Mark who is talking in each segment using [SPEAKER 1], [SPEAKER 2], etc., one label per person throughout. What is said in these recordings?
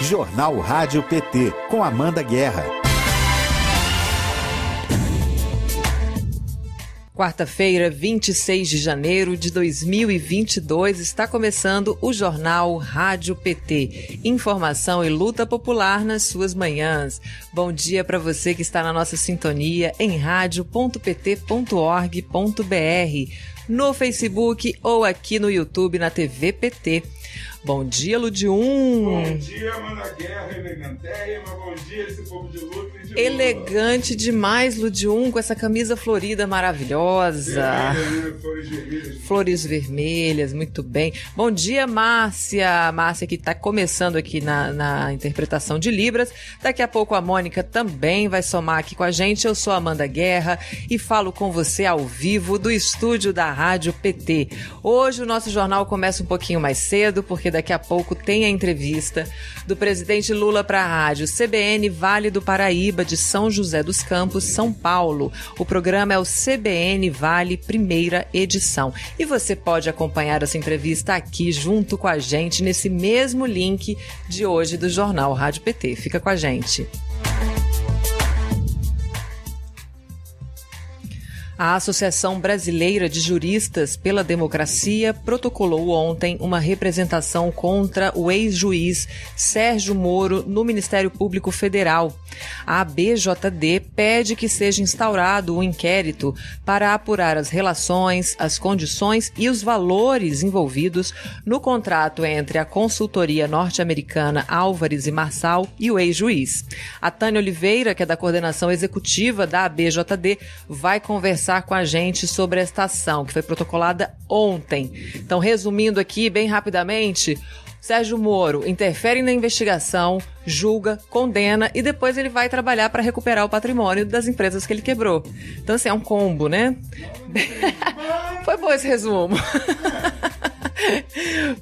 [SPEAKER 1] Jornal Rádio PT, com Amanda Guerra.
[SPEAKER 2] Quarta-feira, 26 de janeiro de 2022, está começando o Jornal Rádio PT. Informação e luta popular nas suas manhãs. Bom dia para você que está na nossa sintonia em rádio.pt.org.br, no Facebook ou aqui no YouTube na TV PT. Bom dia, Ludium.
[SPEAKER 3] Bom dia, Amanda Guerra, elegantérrima. Bom dia, esse povo de luta e de
[SPEAKER 2] Elegante
[SPEAKER 3] lula.
[SPEAKER 2] demais, Ludium, com essa camisa florida maravilhosa.
[SPEAKER 3] Vermelha, né? Flores vermelhas.
[SPEAKER 2] Flores vermelhas, muito bem. Bom dia, Márcia. Márcia que está começando aqui na, na interpretação de Libras. Daqui a pouco a Mônica também vai somar aqui com a gente. Eu sou a Amanda Guerra e falo com você ao vivo do estúdio da Rádio PT. Hoje o nosso jornal começa um pouquinho mais cedo, porque daqui a pouco tem a entrevista do presidente Lula para a rádio CBN Vale do Paraíba de São José dos Campos, São Paulo. O programa é o CBN Vale primeira edição. E você pode acompanhar essa entrevista aqui junto com a gente nesse mesmo link de hoje do jornal Rádio PT. Fica com a gente. A Associação Brasileira de Juristas pela Democracia protocolou ontem uma representação contra o ex-juiz Sérgio Moro no Ministério Público Federal. A BJD pede que seja instaurado um inquérito para apurar as relações, as condições e os valores envolvidos no contrato entre a consultoria norte-americana Álvares e Marçal e o ex-juiz. A Tânia Oliveira, que é da coordenação executiva da BJD, vai conversar com a gente sobre esta ação que foi protocolada ontem. Então, resumindo aqui bem rapidamente, Sérgio Moro interfere na investigação, julga, condena e depois ele vai trabalhar para recuperar o patrimônio das empresas que ele quebrou. Então, assim, é um combo, né? Foi bom esse resumo.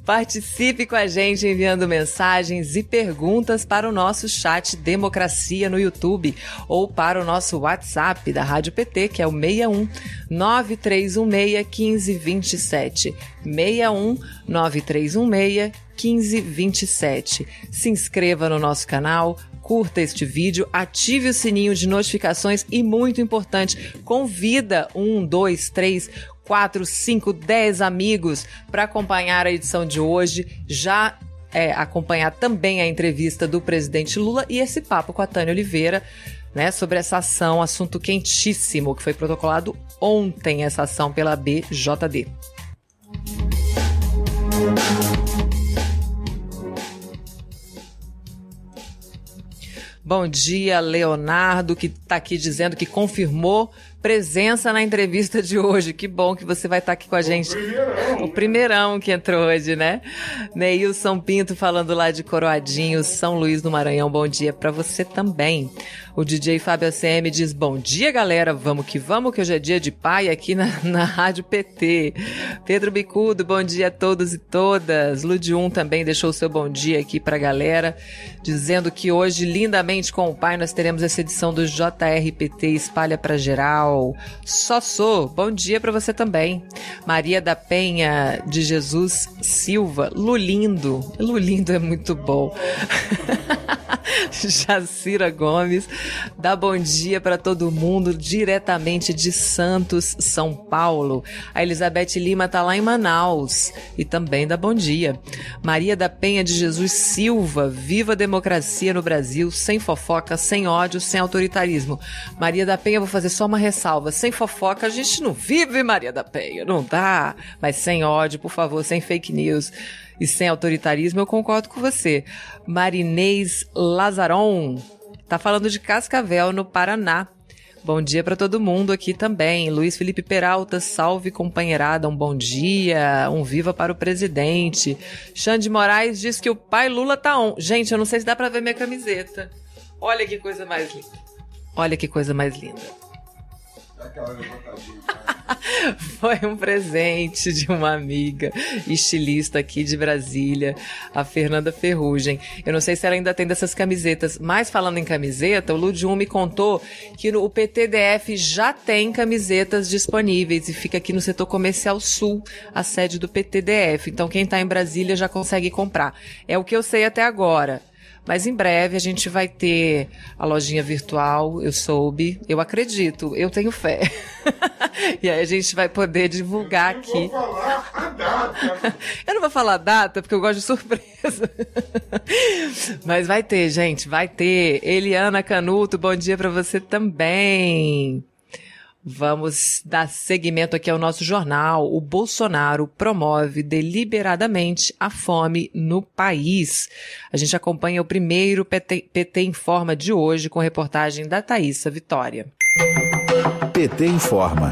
[SPEAKER 2] Participe com a gente enviando mensagens e perguntas para o nosso chat Democracia no YouTube ou para o nosso WhatsApp da Rádio PT, que é o 61 9316 1527. 61 9316 1527. Se inscreva no nosso canal, curta este vídeo, ative o sininho de notificações e, muito importante, convida um, dois, três, quatro, cinco, dez amigos para acompanhar a edição de hoje. Já é, acompanhar também a entrevista do presidente Lula e esse papo com a Tânia Oliveira. Né, sobre essa ação, assunto quentíssimo que foi protocolado ontem, essa ação pela BJD. Bom dia, Leonardo, que está aqui dizendo que confirmou presença na entrevista de hoje. Que bom que você vai estar aqui com a gente.
[SPEAKER 3] O primeirão.
[SPEAKER 2] O primeirão que entrou hoje, né? Neilson Pinto falando lá de Coroadinho, São Luís do Maranhão. Bom dia para você também. O DJ Fábio ACM diz: Bom dia, galera. Vamos que vamos, que hoje é dia de pai aqui na, na Rádio PT. Pedro Bicudo, bom dia a todos e todas. Ludium também deixou o seu bom dia aqui pra galera, dizendo que hoje, lindamente com o pai, nós teremos essa edição do JRPT Espalha pra Geral. Sou, bom dia para você também. Maria da Penha de Jesus Silva, Lulindo. Lulindo é muito bom. Jacira Gomes, dá bom dia para todo mundo diretamente de Santos, São Paulo. A Elizabeth Lima tá lá em Manaus e também dá bom dia. Maria da Penha de Jesus Silva, viva a democracia no Brasil, sem fofoca, sem ódio, sem autoritarismo. Maria da Penha, vou fazer só uma ressalva, sem fofoca a gente não vive, Maria da Penha, não dá, mas sem ódio, por favor, sem fake news e sem autoritarismo, eu concordo com você. Marinês Lazaron tá falando de Cascavel, no Paraná. Bom dia para todo mundo aqui também. Luiz Felipe Peralta, salve companheirada, um bom dia, um viva para o presidente. Xande Moraes diz que o pai Lula tá on. Gente, eu não sei se dá para ver minha camiseta. Olha que coisa mais linda. Olha que coisa mais linda. Foi um presente de uma amiga estilista aqui de Brasília, a Fernanda Ferrugem. Eu não sei se ela ainda tem dessas camisetas, mas falando em camiseta, o Ludium me contou que o PTDF já tem camisetas disponíveis e fica aqui no setor comercial sul, a sede do PTDF. Então quem está em Brasília já consegue comprar. É o que eu sei até agora. Mas em breve a gente vai ter a lojinha virtual, eu soube, eu acredito, eu tenho fé. e aí a gente vai poder divulgar
[SPEAKER 3] eu
[SPEAKER 2] aqui.
[SPEAKER 3] Vou falar a data.
[SPEAKER 2] eu não vou falar a data porque eu gosto de surpresa. Mas vai ter, gente, vai ter. Eliana Canuto, bom dia para você também. Vamos dar seguimento aqui ao nosso jornal. O Bolsonaro promove deliberadamente a fome no país. A gente acompanha o primeiro PT, PT Informa de hoje com reportagem da Thaisa Vitória.
[SPEAKER 1] PT Informa.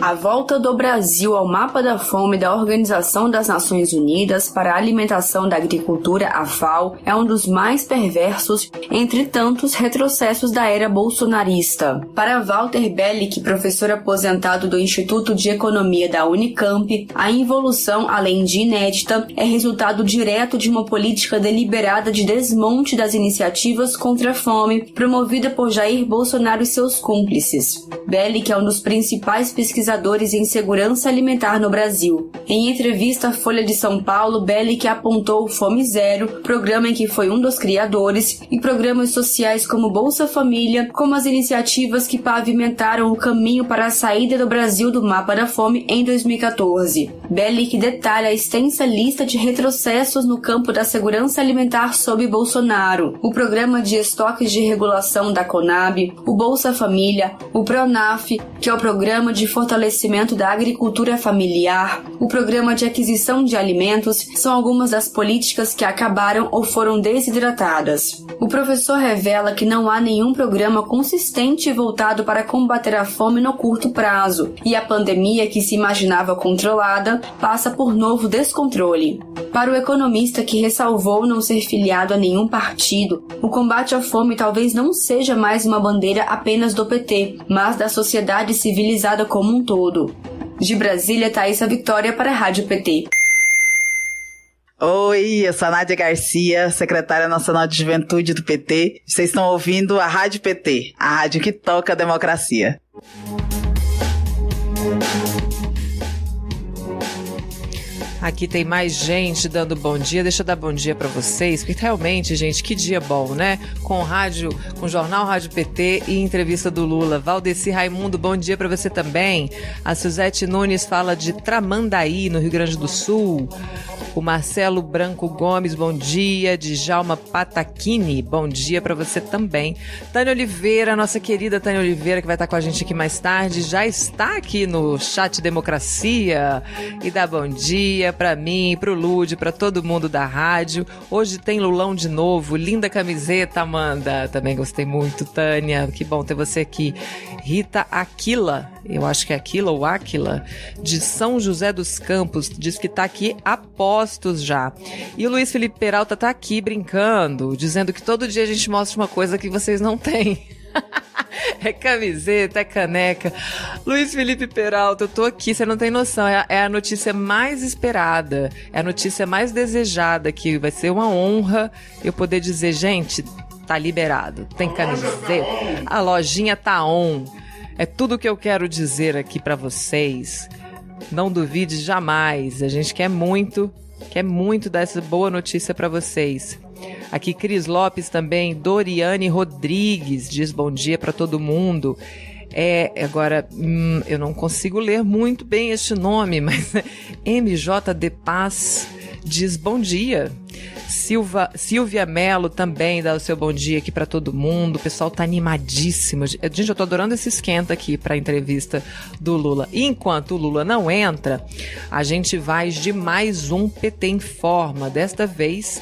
[SPEAKER 4] A volta do Brasil ao mapa da fome da Organização das Nações Unidas para a Alimentação da Agricultura, a FAO, é um dos mais perversos entre tantos retrocessos da era bolsonarista. Para Walter Bellick, professor aposentado do Instituto de Economia da Unicamp, a involução, além de inédita, é resultado direto de uma política deliberada de desmonte das iniciativas contra a fome promovida por Jair Bolsonaro e seus cúmplices. Bellick é um dos principais pesquisadores pesquisadores em segurança alimentar no Brasil. Em entrevista à Folha de São Paulo, Bellic apontou Fome Zero, programa em que foi um dos criadores, e programas sociais como Bolsa Família, como as iniciativas que pavimentaram o caminho para a saída do Brasil do mapa da fome em 2014. Bellic detalha a extensa lista de retrocessos no campo da segurança alimentar sob Bolsonaro, o programa de estoques de regulação da Conab, o Bolsa Família, o Pronaf, que é o programa de fortalecimento fortalecimento da agricultura familiar, o programa de aquisição de alimentos são algumas das políticas que acabaram ou foram desidratadas. O professor revela que não há nenhum programa consistente voltado para combater a fome no curto prazo, e a pandemia que se imaginava controlada passa por novo descontrole. Para o economista que ressalvou não ser filiado a nenhum partido, o combate à fome talvez não seja mais uma bandeira apenas do PT, mas da sociedade civilizada como um todo. De Brasília, Thaisa Vitória para a Rádio PT.
[SPEAKER 5] Oi, eu sou a Nádia Garcia, secretária nacional de juventude do PT. Vocês estão ouvindo a Rádio PT, a rádio que toca a democracia.
[SPEAKER 2] Aqui tem mais gente dando bom dia. Deixa eu dar bom dia para vocês, porque realmente, gente, que dia bom, né? Com rádio, com jornal Rádio PT e entrevista do Lula. Valdeci Raimundo, bom dia para você também. A Suzete Nunes fala de Tramandaí, no Rio Grande do Sul. O Marcelo Branco Gomes, bom dia. Djalma Pataquini, bom dia para você também. Tânia Oliveira, nossa querida Tânia Oliveira, que vai estar com a gente aqui mais tarde, já está aqui no chat Democracia e dá bom dia para mim, pro Lude, para todo mundo da rádio. Hoje tem Lulão de novo, linda camiseta, Amanda. Também gostei muito, Tânia. Que bom ter você aqui. Rita Aquila, eu acho que é Aquila ou Aquila, de São José dos Campos, diz que tá aqui apostos já. E o Luiz Felipe Peralta tá aqui brincando, dizendo que todo dia a gente mostra uma coisa que vocês não têm. é camiseta, é caneca. Luiz Felipe Peralta, eu tô aqui, você não tem noção. É a, é a, notícia mais esperada, é a notícia mais desejada, que vai ser uma honra eu poder dizer, gente, tá liberado. Tem camiseta. A lojinha tá on. É tudo que eu quero dizer aqui para vocês. Não duvide jamais. A gente quer muito, quer muito dar essa boa notícia para vocês. Aqui Cris Lopes também, Doriane Rodrigues diz bom dia para todo mundo. É, agora, hum, eu não consigo ler muito bem este nome, mas MJ de Paz diz bom dia. Silva, Silvia Mello também dá o seu bom dia aqui para todo mundo. O pessoal tá animadíssimo. Gente, eu tô adorando esse esquenta aqui para entrevista do Lula. Enquanto o Lula não entra, a gente vai de mais um PT em forma. Desta vez,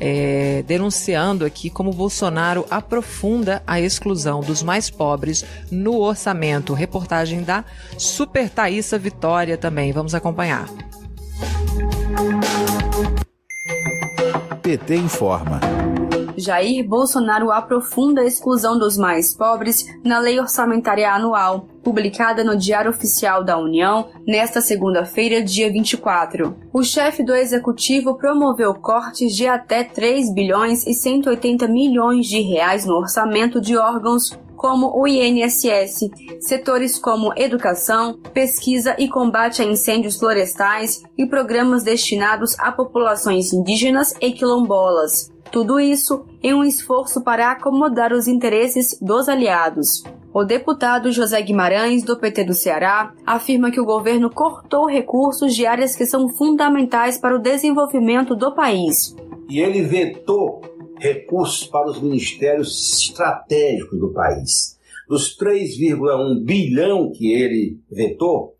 [SPEAKER 2] é, denunciando aqui como Bolsonaro aprofunda a exclusão dos mais pobres no orçamento. Reportagem da Super Thaísa Vitória também. Vamos acompanhar.
[SPEAKER 1] PT informa.
[SPEAKER 4] Jair Bolsonaro aprofunda a exclusão dos mais pobres na Lei Orçamentária Anual, publicada no Diário Oficial da União nesta segunda-feira, dia 24. O chefe do executivo promoveu cortes de até 3 bilhões e 180 milhões de reais no orçamento de órgãos como o INSS, setores como educação, pesquisa e combate a incêndios florestais e programas destinados a populações indígenas e quilombolas. Tudo isso em um esforço para acomodar os interesses dos aliados. O deputado José Guimarães, do PT do Ceará, afirma que o governo cortou recursos de áreas que são fundamentais para o desenvolvimento do país.
[SPEAKER 6] E ele vetou recursos para os ministérios estratégicos do país. Dos 3,1 bilhão que ele vetou,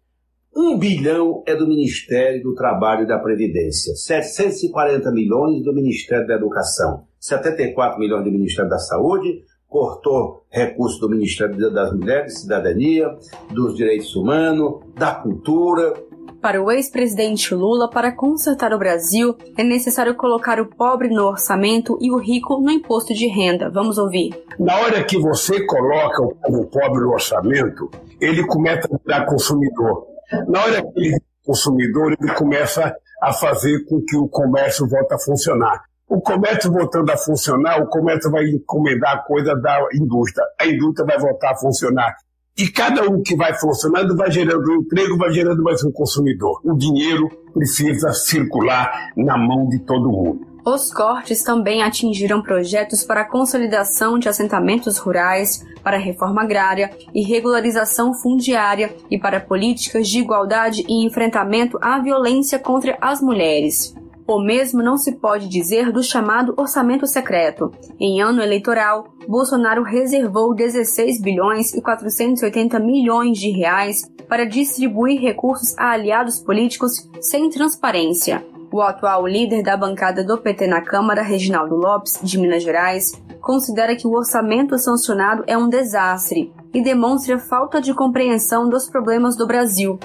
[SPEAKER 6] 1 bilhão é do Ministério do Trabalho e da Previdência, 740 milhões do Ministério da Educação, 74 milhões do Ministério da Saúde, cortou recursos do Ministério das Mulheres, Cidadania, dos Direitos Humanos, da Cultura.
[SPEAKER 4] Para o ex-presidente Lula, para consertar o Brasil, é necessário colocar o pobre no orçamento e o rico no imposto de renda. Vamos ouvir.
[SPEAKER 7] Na hora que você coloca o pobre no orçamento, ele começa a virar consumidor. Na hora que ele consumidor, ele começa a fazer com que o comércio volte a funcionar. O comércio voltando a funcionar, o comércio vai encomendar a coisa da indústria. A indústria vai voltar a funcionar. E cada um que vai funcionando vai gerando um emprego, vai gerando mais um consumidor. O dinheiro precisa circular na mão de todo mundo.
[SPEAKER 4] Os cortes também atingiram projetos para a consolidação de assentamentos rurais, para a reforma agrária e regularização fundiária e para políticas de igualdade e enfrentamento à violência contra as mulheres. O mesmo não se pode dizer do chamado orçamento secreto. Em ano eleitoral, Bolsonaro reservou 16 bilhões e 480 milhões de reais para distribuir recursos a aliados políticos sem transparência. O atual líder da bancada do PT na Câmara, Reginaldo Lopes, de Minas Gerais, considera que o orçamento sancionado é um desastre e demonstra falta de compreensão dos problemas do Brasil.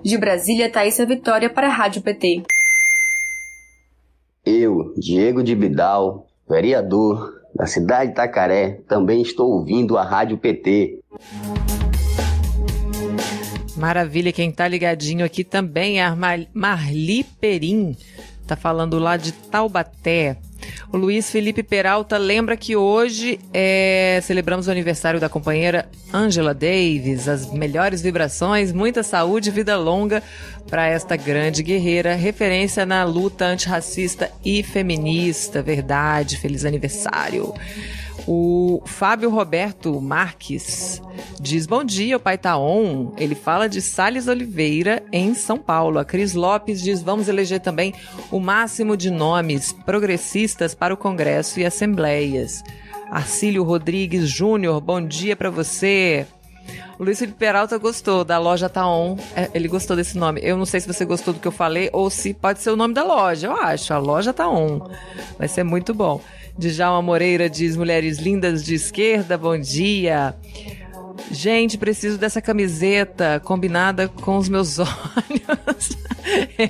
[SPEAKER 4] De Brasília, Thaisa Vitória para a Rádio PT.
[SPEAKER 8] Eu, Diego de Bidal, vereador da cidade de Itacaré, também estou ouvindo a Rádio PT.
[SPEAKER 2] Maravilha, quem tá ligadinho aqui também é a Marli Perim, tá falando lá de Taubaté. O Luiz Felipe Peralta lembra que hoje é, celebramos o aniversário da companheira Angela Davis. As melhores vibrações, muita saúde e vida longa para esta grande guerreira, referência na luta antirracista e feminista. Verdade, feliz aniversário. O Fábio Roberto Marques diz: Bom dia, o pai tá on. Ele fala de Sales Oliveira em São Paulo. A Cris Lopes diz: Vamos eleger também o máximo de nomes progressistas para o Congresso e Assembleias. Arcílio Rodrigues Júnior, bom dia para você. O Luiz Felipe Peralta gostou da loja Taon. É, ele gostou desse nome. Eu não sei se você gostou do que eu falei ou se pode ser o nome da loja. Eu acho. A loja Taon. Vai ser muito bom. Djalma Moreira diz: Mulheres lindas de esquerda, bom dia. Gente, preciso dessa camiseta combinada com os meus olhos.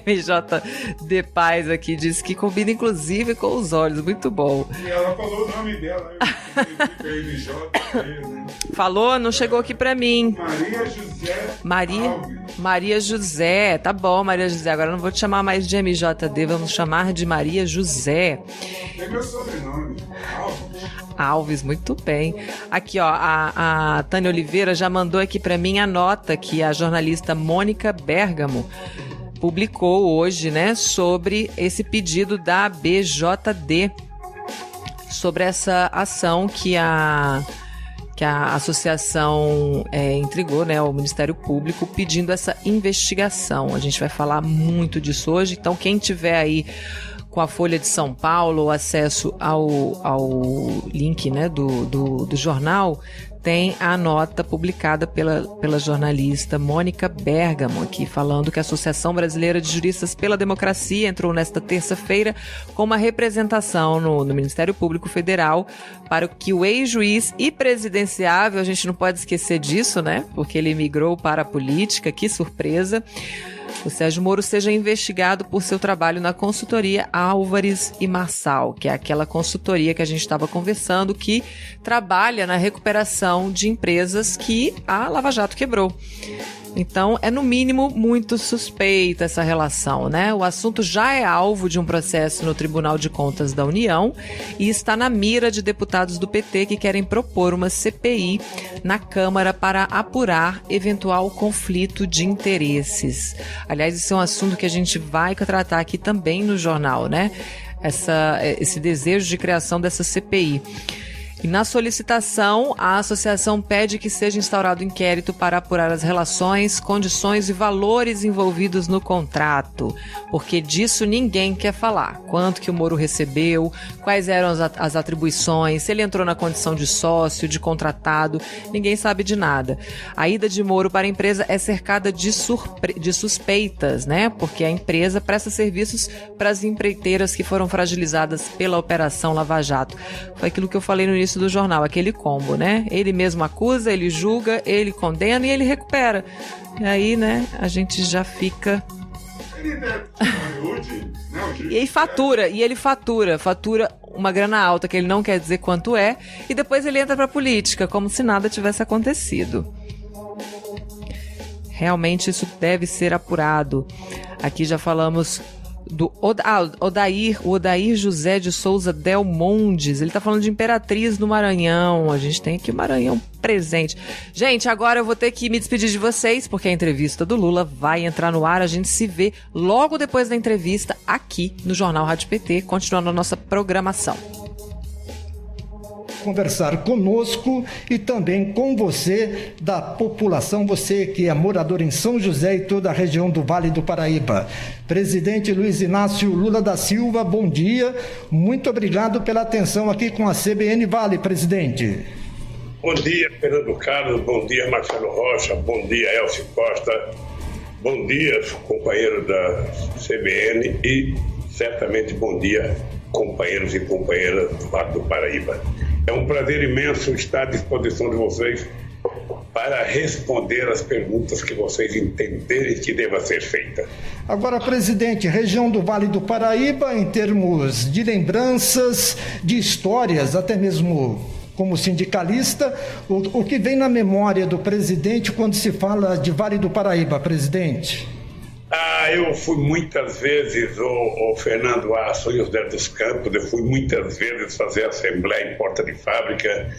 [SPEAKER 2] MJ de Paz aqui diz que combina inclusive com os olhos. Muito bom.
[SPEAKER 3] E ela falou o nome dela, MJ. Né?
[SPEAKER 2] Falou? Não chegou aqui pra mim.
[SPEAKER 3] Maria José.
[SPEAKER 2] Maria,
[SPEAKER 3] Alves.
[SPEAKER 2] Maria José. Tá bom, Maria José. Agora não vou te chamar mais de MJD, vamos chamar de Maria José.
[SPEAKER 3] É meu sobrenome. Alves.
[SPEAKER 2] Alves, muito bem. Aqui, ó, a, a Tânia Oliveira já mandou aqui para mim a nota que a jornalista Mônica Bergamo publicou hoje, né, sobre esse pedido da BJD, sobre essa ação que a que a associação é, entregou né, ao Ministério Público pedindo essa investigação. A gente vai falar muito disso hoje, então quem tiver aí com a Folha de São Paulo, acesso ao, ao link né, do, do, do jornal, tem a nota publicada pela, pela jornalista Mônica Bergamo, aqui falando que a Associação Brasileira de Juristas pela Democracia entrou nesta terça-feira com uma representação no, no Ministério Público Federal para que o ex-juiz e presidenciável, a gente não pode esquecer disso, né? Porque ele migrou para a política, que surpresa o Sérgio Moro seja investigado por seu trabalho na consultoria Álvares e Marçal, que é aquela consultoria que a gente estava conversando que trabalha na recuperação de empresas que a Lava Jato quebrou. Então, é no mínimo muito suspeita essa relação, né? O assunto já é alvo de um processo no Tribunal de Contas da União e está na mira de deputados do PT que querem propor uma CPI na Câmara para apurar eventual conflito de interesses. Aliás, isso é um assunto que a gente vai tratar aqui também no jornal, né? essa, esse desejo de criação dessa CPI. E na solicitação, a associação pede que seja instaurado inquérito para apurar as relações, condições e valores envolvidos no contrato, porque disso ninguém quer falar. Quanto que o Moro recebeu, quais eram as, atribuições, se ele entrou na condição de sócio, de contratado, ninguém sabe de nada. A ida de Moro para a empresa é cercada de, de suspeitas, né? Porque a empresa presta serviços para as empreiteiras que foram fragilizadas pela Operação Lava Jato. Foi aquilo que eu falei no início início do jornal, aquele combo, né? Ele mesmo acusa, ele julga, ele condena e ele recupera. E aí, né, a gente já fica. e aí fatura, e ele fatura, fatura uma grana alta que ele não quer dizer quanto é, e depois ele entra pra política, como se nada tivesse acontecido. Realmente isso deve ser apurado. Aqui já falamos do Oda, ah, Odair, o Odair José de Souza Del Mondes. Ele tá falando de Imperatriz no Maranhão. A gente tem aqui o Maranhão presente. Gente, agora eu vou ter que me despedir de vocês, porque a entrevista do Lula vai entrar no ar. A gente se vê logo depois da entrevista aqui no Jornal Rádio PT, continuando a nossa programação
[SPEAKER 9] conversar conosco e também com você da população, você que é morador em São José e toda a região do Vale do Paraíba. Presidente Luiz Inácio Lula da Silva, bom dia. Muito obrigado pela atenção aqui com a CBN Vale, presidente.
[SPEAKER 7] Bom dia, Fernando Carlos. Bom dia, Marcelo Rocha. Bom dia, Elcio Costa. Bom dia, companheiro da CBN e certamente bom dia, companheiros e companheiras do Vale do Paraíba. É um prazer imenso estar à disposição de vocês para responder as perguntas que vocês entenderem que deva ser feita.
[SPEAKER 9] Agora, presidente, região do Vale do Paraíba, em termos de lembranças, de histórias, até mesmo como sindicalista, o, o que vem na memória do presidente quando se fala de Vale do Paraíba, presidente?
[SPEAKER 7] Ah, eu fui muitas vezes, o, o Fernando A. Sonhos dos Campos, eu fui muitas vezes fazer assembleia em porta de fábrica,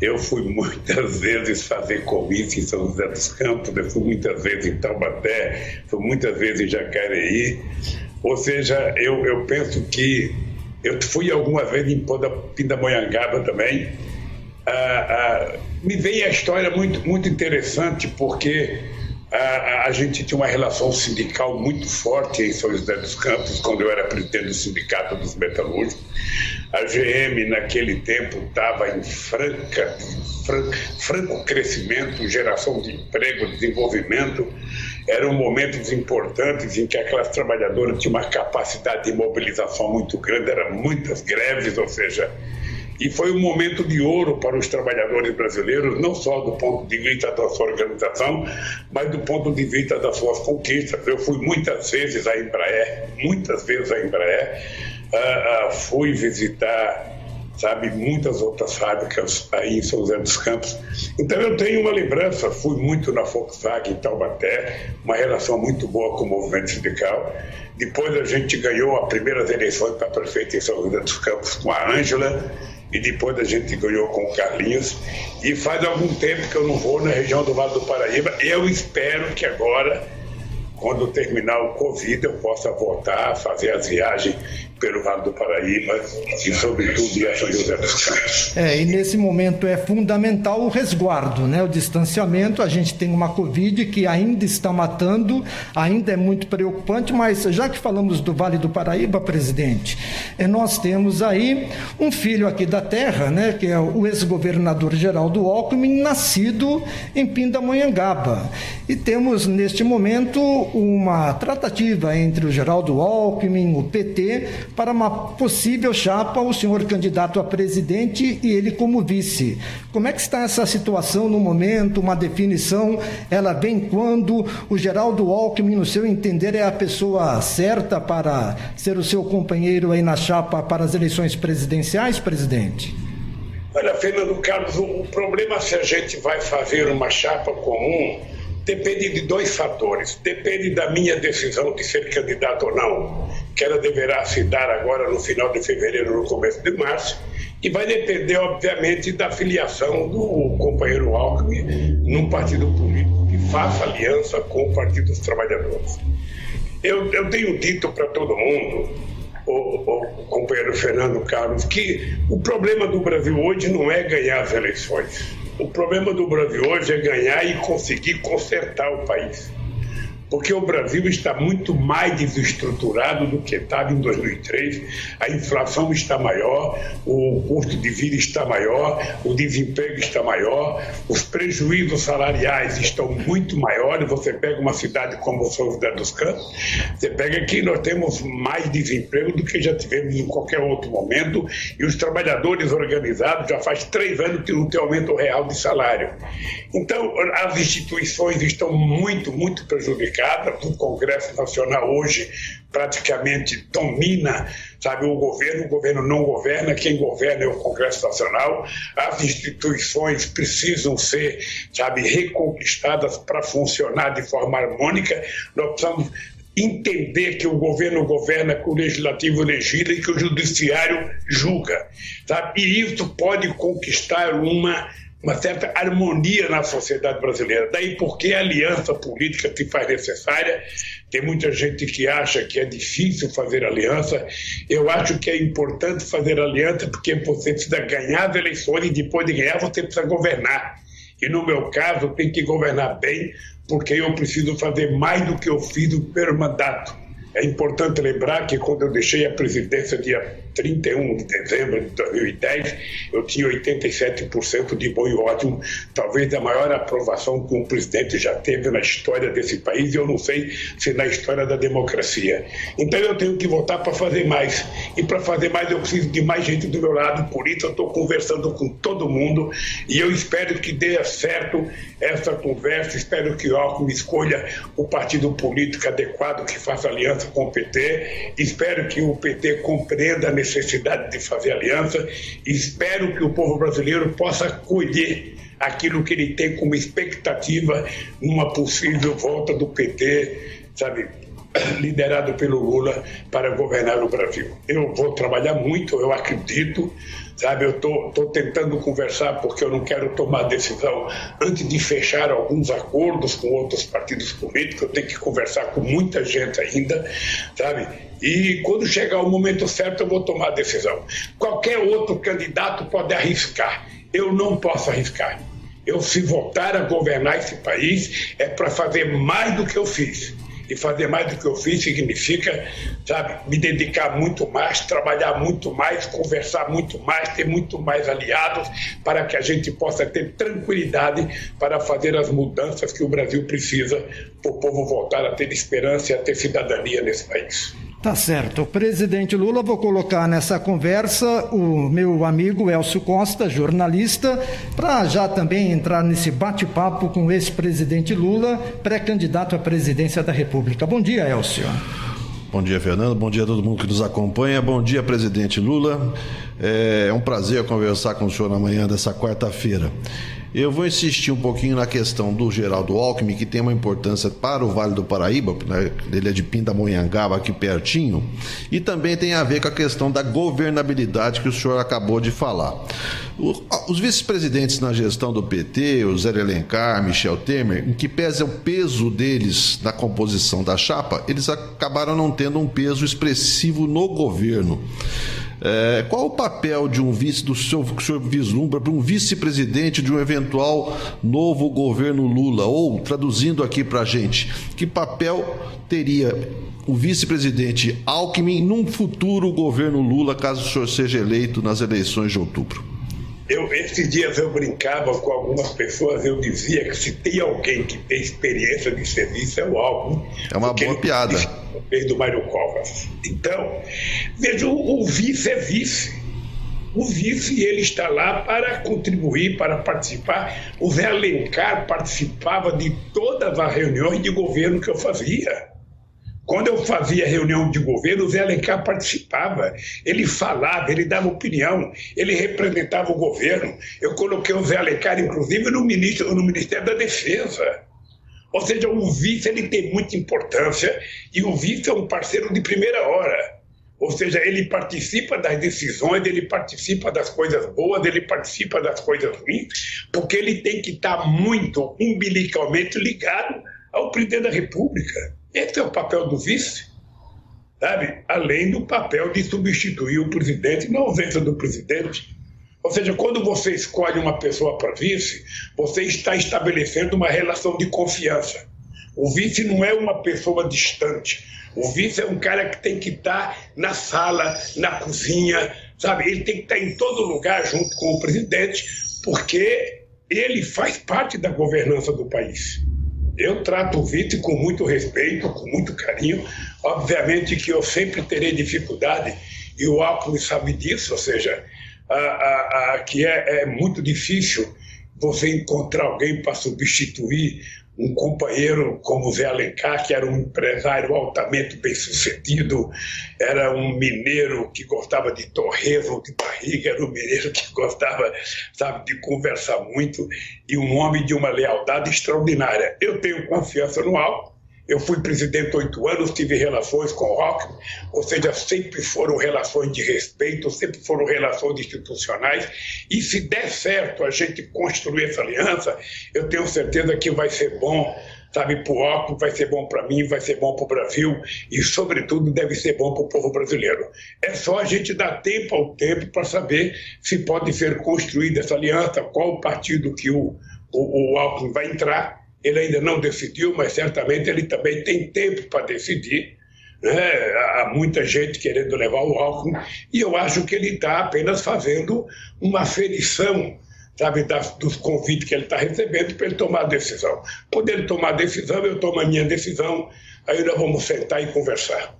[SPEAKER 7] eu fui muitas vezes fazer comício em São José dos Campos, eu fui muitas vezes em Taubaté, fui muitas vezes em Jacareí. Ou seja, eu, eu penso que eu fui alguma vez em Pindamonhangaba também. Ah, ah, me vem a história muito, muito interessante, porque a, a, gente tinha uma relação sindical muito forte em São José dos Campos, quando eu era presidente do Sindicato dos Metalúrgicos. A GM, naquele tempo, estava em franca, franco, franco crescimento, geração de emprego, desenvolvimento. Eram momentos importantes em que aquelas trabalhadoras tinham uma capacidade de mobilização muito grande, eram muitas greves, ou seja, e foi um momento de ouro para os trabalhadores brasileiros, não só do ponto de vista da sua organização, mas do ponto de vista das suas conquistas. Eu fui muitas vezes à Embraer, muitas vezes à Embraer, uh, uh, fui visitar sabe, muitas outras fábricas aí em São José dos Campos. Então eu tenho uma lembrança, fui muito na Volkswagen em Taubaté, uma relação muito boa com o movimento sindical. Depois a gente ganhou as primeiras eleições para prefeito em São José dos Campos com a Ângela, e depois a gente ganhou com o Carlinhos. E faz algum tempo que eu não vou na região do Vale do Paraíba. Eu espero que agora, quando terminar o Covid, eu possa voltar a fazer as viagens pelo Vale do Paraíba e, sobretudo, São José dos Campos.
[SPEAKER 9] É, e nesse momento é fundamental o resguardo, né? o distanciamento. A gente tem uma Covid que ainda está matando, ainda é muito preocupante, mas já que falamos do Vale do Paraíba, presidente, é, nós temos aí um filho aqui da terra, né? que é o ex-governador Geraldo Alckmin, nascido em Pindamonhangaba. E temos, neste momento, uma tratativa entre o Geraldo Alckmin, o PT, para uma possível chapa, o senhor candidato a presidente e ele como vice. Como é que está essa situação no momento? Uma definição, ela vem quando o Geraldo Alckmin, no seu entender, é a pessoa certa para ser o seu companheiro aí na chapa para as eleições presidenciais, presidente?
[SPEAKER 7] Olha, Fernando Carlos, o problema se a gente vai fazer uma chapa comum depende de dois fatores. Depende da minha decisão de ser candidato ou não, que ela deverá se dar agora no final de fevereiro, no começo de março, e vai depender, obviamente, da filiação do companheiro Alckmin num partido político que faça aliança com o Partido dos Trabalhadores. Eu, eu tenho dito para todo mundo o, o, companheiro Fernando Carlos, que o problema do Brasil hoje não é ganhar as eleições. O problema do Brasil hoje é ganhar e conseguir consertar o país porque o Brasil está muito mais desestruturado do que estava em 2003. A inflação está maior, o custo de vida está maior, o desemprego está maior, os prejuízos salariais estão muito maiores. Você pega uma cidade como São José dos Campos, você pega aqui, nós temos mais desemprego do que já tivemos em qualquer outro momento, e os trabalhadores organizados já faz três anos que não tem aumento real de salário. Então, as instituições estão muito, muito prejudicadas o Congresso Nacional hoje praticamente domina, sabe, o governo, o governo não governa, quem governa é o Congresso Nacional. As instituições precisam ser, sabe, reconquistadas para funcionar de forma harmônica. Nós precisamos entender que o governo governa, que o legislativo legisla e que o judiciário julga, sabe? E isso pode conquistar uma uma certa harmonia na sociedade brasileira. Daí porque a aliança política se faz necessária. Tem muita gente que acha que é difícil fazer aliança. Eu acho que é importante fazer aliança porque você precisa ganhar as eleições e depois de ganhar você precisa governar. E no meu caso, tem que governar bem, porque eu preciso fazer mais do que eu fiz no primeiro mandato. É importante lembrar que quando eu deixei a presidência dia 31 de dezembro de 2010, eu tinha 87% de bom e ótimo, talvez a maior aprovação que um presidente já teve na história desse país, e eu não sei se na história da democracia. Então eu tenho que voltar para fazer mais. E para fazer mais eu preciso de mais gente do meu lado, por isso eu estou conversando com todo mundo e eu espero que dê certo essa conversa, espero que o Alckmin escolha o partido político adequado que faça aliança com o PT, espero que o PT compreenda a necessidade de fazer aliança. Espero que o povo brasileiro possa colher aquilo que ele tem como expectativa numa possível volta do PT, sabe, liderado pelo Lula para governar o Brasil. Eu vou trabalhar muito, eu acredito, sabe? Eu estou tentando conversar porque eu não quero tomar decisão antes de fechar alguns acordos com outros partidos políticos. Eu tenho que conversar com muita gente ainda, sabe? E quando chegar o momento certo, eu vou tomar a decisão. Qualquer outro candidato pode arriscar. Eu não posso arriscar. Eu, se voltar a governar esse país, é para fazer mais do que eu fiz e fazer mais do que eu fiz significa, sabe, me dedicar muito mais, trabalhar muito mais, conversar muito mais, ter muito mais aliados para que a gente possa ter tranquilidade para fazer as mudanças que o Brasil precisa para o povo voltar a ter esperança e a ter cidadania nesse país.
[SPEAKER 9] Tá certo. Presidente Lula, vou colocar nessa conversa o meu amigo Elcio Costa, jornalista, para já também entrar nesse bate-papo com o ex-presidente Lula, pré-candidato à presidência da República. Bom dia, Elcio.
[SPEAKER 10] Bom dia, Fernando. Bom dia a todo mundo que nos acompanha. Bom dia, presidente Lula. É um prazer conversar com o senhor na manhã dessa quarta-feira. Eu vou insistir um pouquinho na questão do Geraldo Alckmin, que tem uma importância para o Vale do Paraíba, né? ele é de Pindamonhangaba, aqui pertinho, e também tem a ver com a questão da governabilidade que o senhor acabou de falar. Os vice-presidentes na gestão do PT, o Zé Alencar, Michel Temer, em que pesa o peso deles na composição da chapa, eles acabaram não tendo um peso expressivo no governo. É, qual o papel de um vice, do seu, que o senhor vislumbra para um vice-presidente de um eventual novo governo Lula? Ou, traduzindo aqui para a gente, que papel teria o vice-presidente Alckmin num futuro governo Lula, caso o senhor seja eleito nas eleições de outubro?
[SPEAKER 7] Eu, esses dias eu brincava com algumas pessoas, eu dizia que se tem alguém que tem experiência de serviço é o Alckmin.
[SPEAKER 10] É uma boa piada.
[SPEAKER 7] Fez do Mário Covas. Então, veja, o, o vice é vice. O vice ele está lá para contribuir, para participar. O Zé Alencar participava de todas as reuniões de governo que eu fazia. Quando eu fazia reunião de governo, o Zé Alencar participava. Ele falava, ele dava opinião, ele representava o governo. Eu coloquei o Zé Alencar, inclusive, no, ministro, no Ministério da Defesa. Ou seja, o vice ele tem muita importância e o vice é um parceiro de primeira hora. Ou seja, ele participa das decisões, ele participa das coisas boas, ele participa das coisas ruins, porque ele tem que estar muito umbilicalmente ligado ao presidente da República. Esse é o papel do vice. sabe? Além do papel de substituir o presidente na ausência do presidente. Ou seja, quando você escolhe uma pessoa para vice, você está estabelecendo uma relação de confiança. O vice não é uma pessoa distante. O vice é um cara que tem que estar na sala, na cozinha, sabe? Ele tem que estar em todo lugar junto com o presidente, porque ele faz parte da governança do país. Eu trato o vice com muito respeito, com muito carinho. Obviamente que eu sempre terei dificuldade, e o Alckmin sabe disso, ou seja, a, a, a, que é, é muito difícil você encontrar alguém para substituir um companheiro como Zé Alencar, que era um empresário altamente bem-sucedido, era um mineiro que gostava de torresmo de barriga, era um mineiro que gostava, sabe, de conversar muito e um homem de uma lealdade extraordinária. Eu tenho confiança no Alckmin, eu fui presidente oito anos, tive relações com o Alckmin, ou seja, sempre foram relações de respeito, sempre foram relações institucionais. E se der certo a gente construir essa aliança, eu tenho certeza que vai ser bom, sabe, para o Alckmin, vai ser bom para mim, vai ser bom para o Brasil e, sobretudo, deve ser bom para o povo brasileiro. É só a gente dar tempo ao tempo para saber se pode ser construída essa aliança, qual partido que o, o, o Alckmin vai entrar ele ainda não decidiu, mas certamente ele também tem tempo para decidir. Né? Há muita gente querendo levar o Alckmin e eu acho que ele está apenas fazendo uma aferição sabe, das, dos convites que ele está recebendo para ele tomar a decisão. Quando ele tomar a decisão, eu tomo a minha decisão, aí nós vamos sentar e conversar.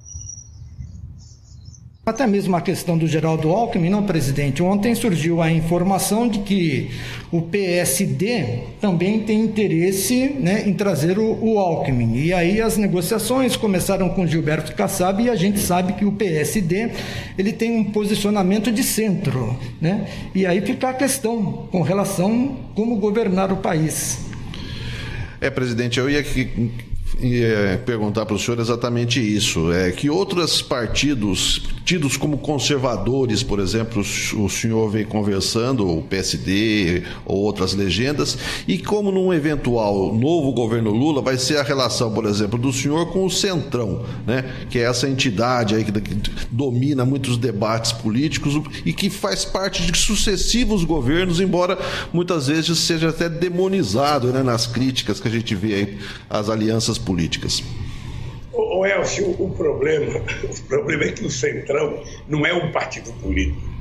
[SPEAKER 9] Até mesmo a questão do Geraldo Alckmin, não, presidente. Ontem surgiu a informação de que o PSD também tem interesse né, em trazer o, o Alckmin. E aí as negociações começaram com Gilberto Kassab e a gente sabe que o PSD ele tem um posicionamento de centro. Né? E aí fica a questão com relação como governar o país.
[SPEAKER 10] É, presidente, eu ia é, perguntar para o senhor exatamente isso. É que outros partidos tidos como conservadores, por exemplo, o senhor vem conversando, o PSD ou outras legendas, e como num eventual novo governo Lula vai ser a relação, por exemplo, do senhor com o Centrão, né? Que é essa entidade aí que, que domina muitos debates políticos e que faz parte de sucessivos governos, embora muitas vezes seja até demonizado né, nas críticas que a gente vê aí às alianças políticas.
[SPEAKER 7] O, Elcio, o problema, o problema é que o Centrão não é um partido político.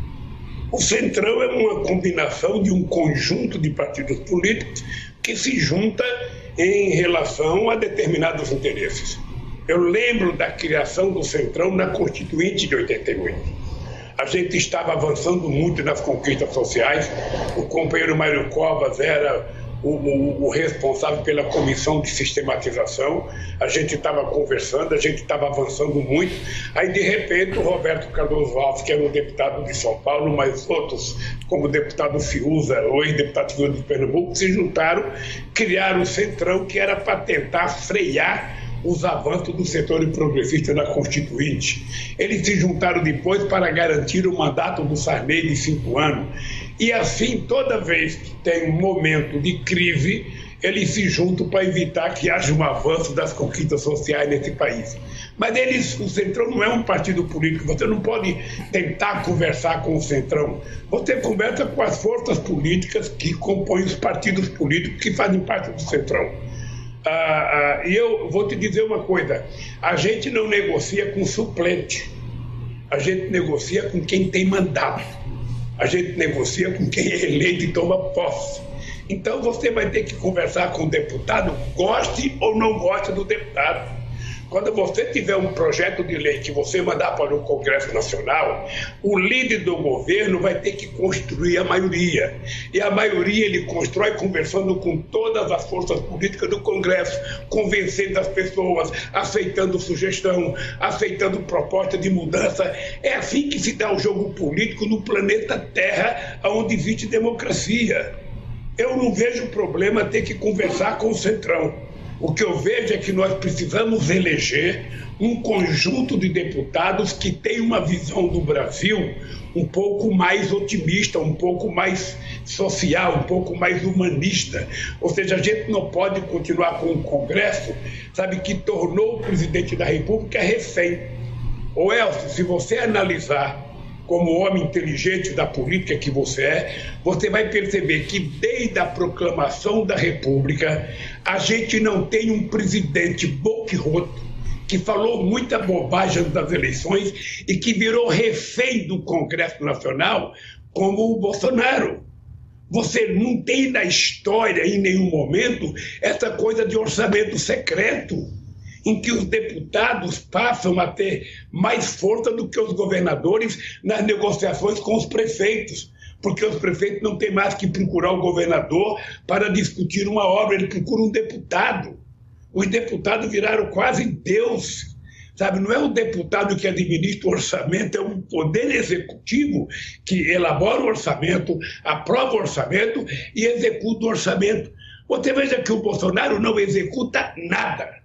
[SPEAKER 7] O Centrão é uma combinação de um conjunto de partidos políticos que se junta em relação a determinados interesses. Eu lembro da criação do Centrão na Constituinte de 88. A gente estava avançando muito nas conquistas sociais. O companheiro Mário Covas era o, o, o, responsável pela comissão de sistematização. A gente estava conversando, a gente estava avançando muito. Aí, de repente, o Roberto Cardoso Alves, que era um deputado de São Paulo, mas outros, como o deputado Fiuza, o ex-deputado Fiuza de Pernambuco, se juntaram, criaram o Centrão, que era para tentar frear os avanços do setor progressista na Constituinte. Eles se juntaram depois para garantir o mandato do Sarney de cinco anos. E assim, toda vez que tem um momento de crise, eles se juntam para evitar que haja um avanço das conquistas sociais nesse país. Mas eles, o Centrão não é um partido político, você não pode tentar conversar com o Centrão. Você conversa com as forças políticas que compõem os partidos políticos que fazem parte do Centrão. Ah, ah, e eu vou te dizer uma coisa: a gente não negocia com suplente, a gente negocia com quem tem mandato a gente negocia com quem é eleito e toma posse. Então você vai ter que conversar com o deputado, goste ou não goste do deputado. Quando você tiver um projeto de lei que você mandar para o Congresso Nacional, o líder do governo vai ter que construir a maioria. E a maioria ele constrói conversando com todas as forças políticas do Congresso, convencendo as pessoas, aceitando sugestão, aceitando proposta de mudança. É assim que se dá o jogo político no planeta Terra, onde existe democracia. Eu não vejo problema ter que conversar com o Centrão. O que eu vejo é que nós precisamos eleger um conjunto de deputados que tem uma visão do Brasil um pouco mais otimista, um pouco mais social, um pouco mais humanista. Ou seja, a gente não pode continuar com um Congresso, sabe, que tornou o presidente da República refém. Ô Elcio, se você analisar como homem inteligente da política que você é, você vai perceber que desde a proclamação da República, a gente não tem um presidente boquiroto que falou muita bobagem das eleições e que virou refém do Congresso Nacional como o Bolsonaro. Você não tem na história, em nenhum momento, essa coisa de orçamento secreto em que os deputados passam a ter mais força do que os governadores nas negociações com os prefeitos, porque os prefeitos não têm mais que procurar o governador para discutir uma obra, ele procura um deputado. Os deputados viraram quase Deus. Sabe, não é o deputado que administra o orçamento, é o poder executivo que elabora o orçamento, aprova o orçamento e executa o orçamento. Você veja que o Bolsonaro não executa nada.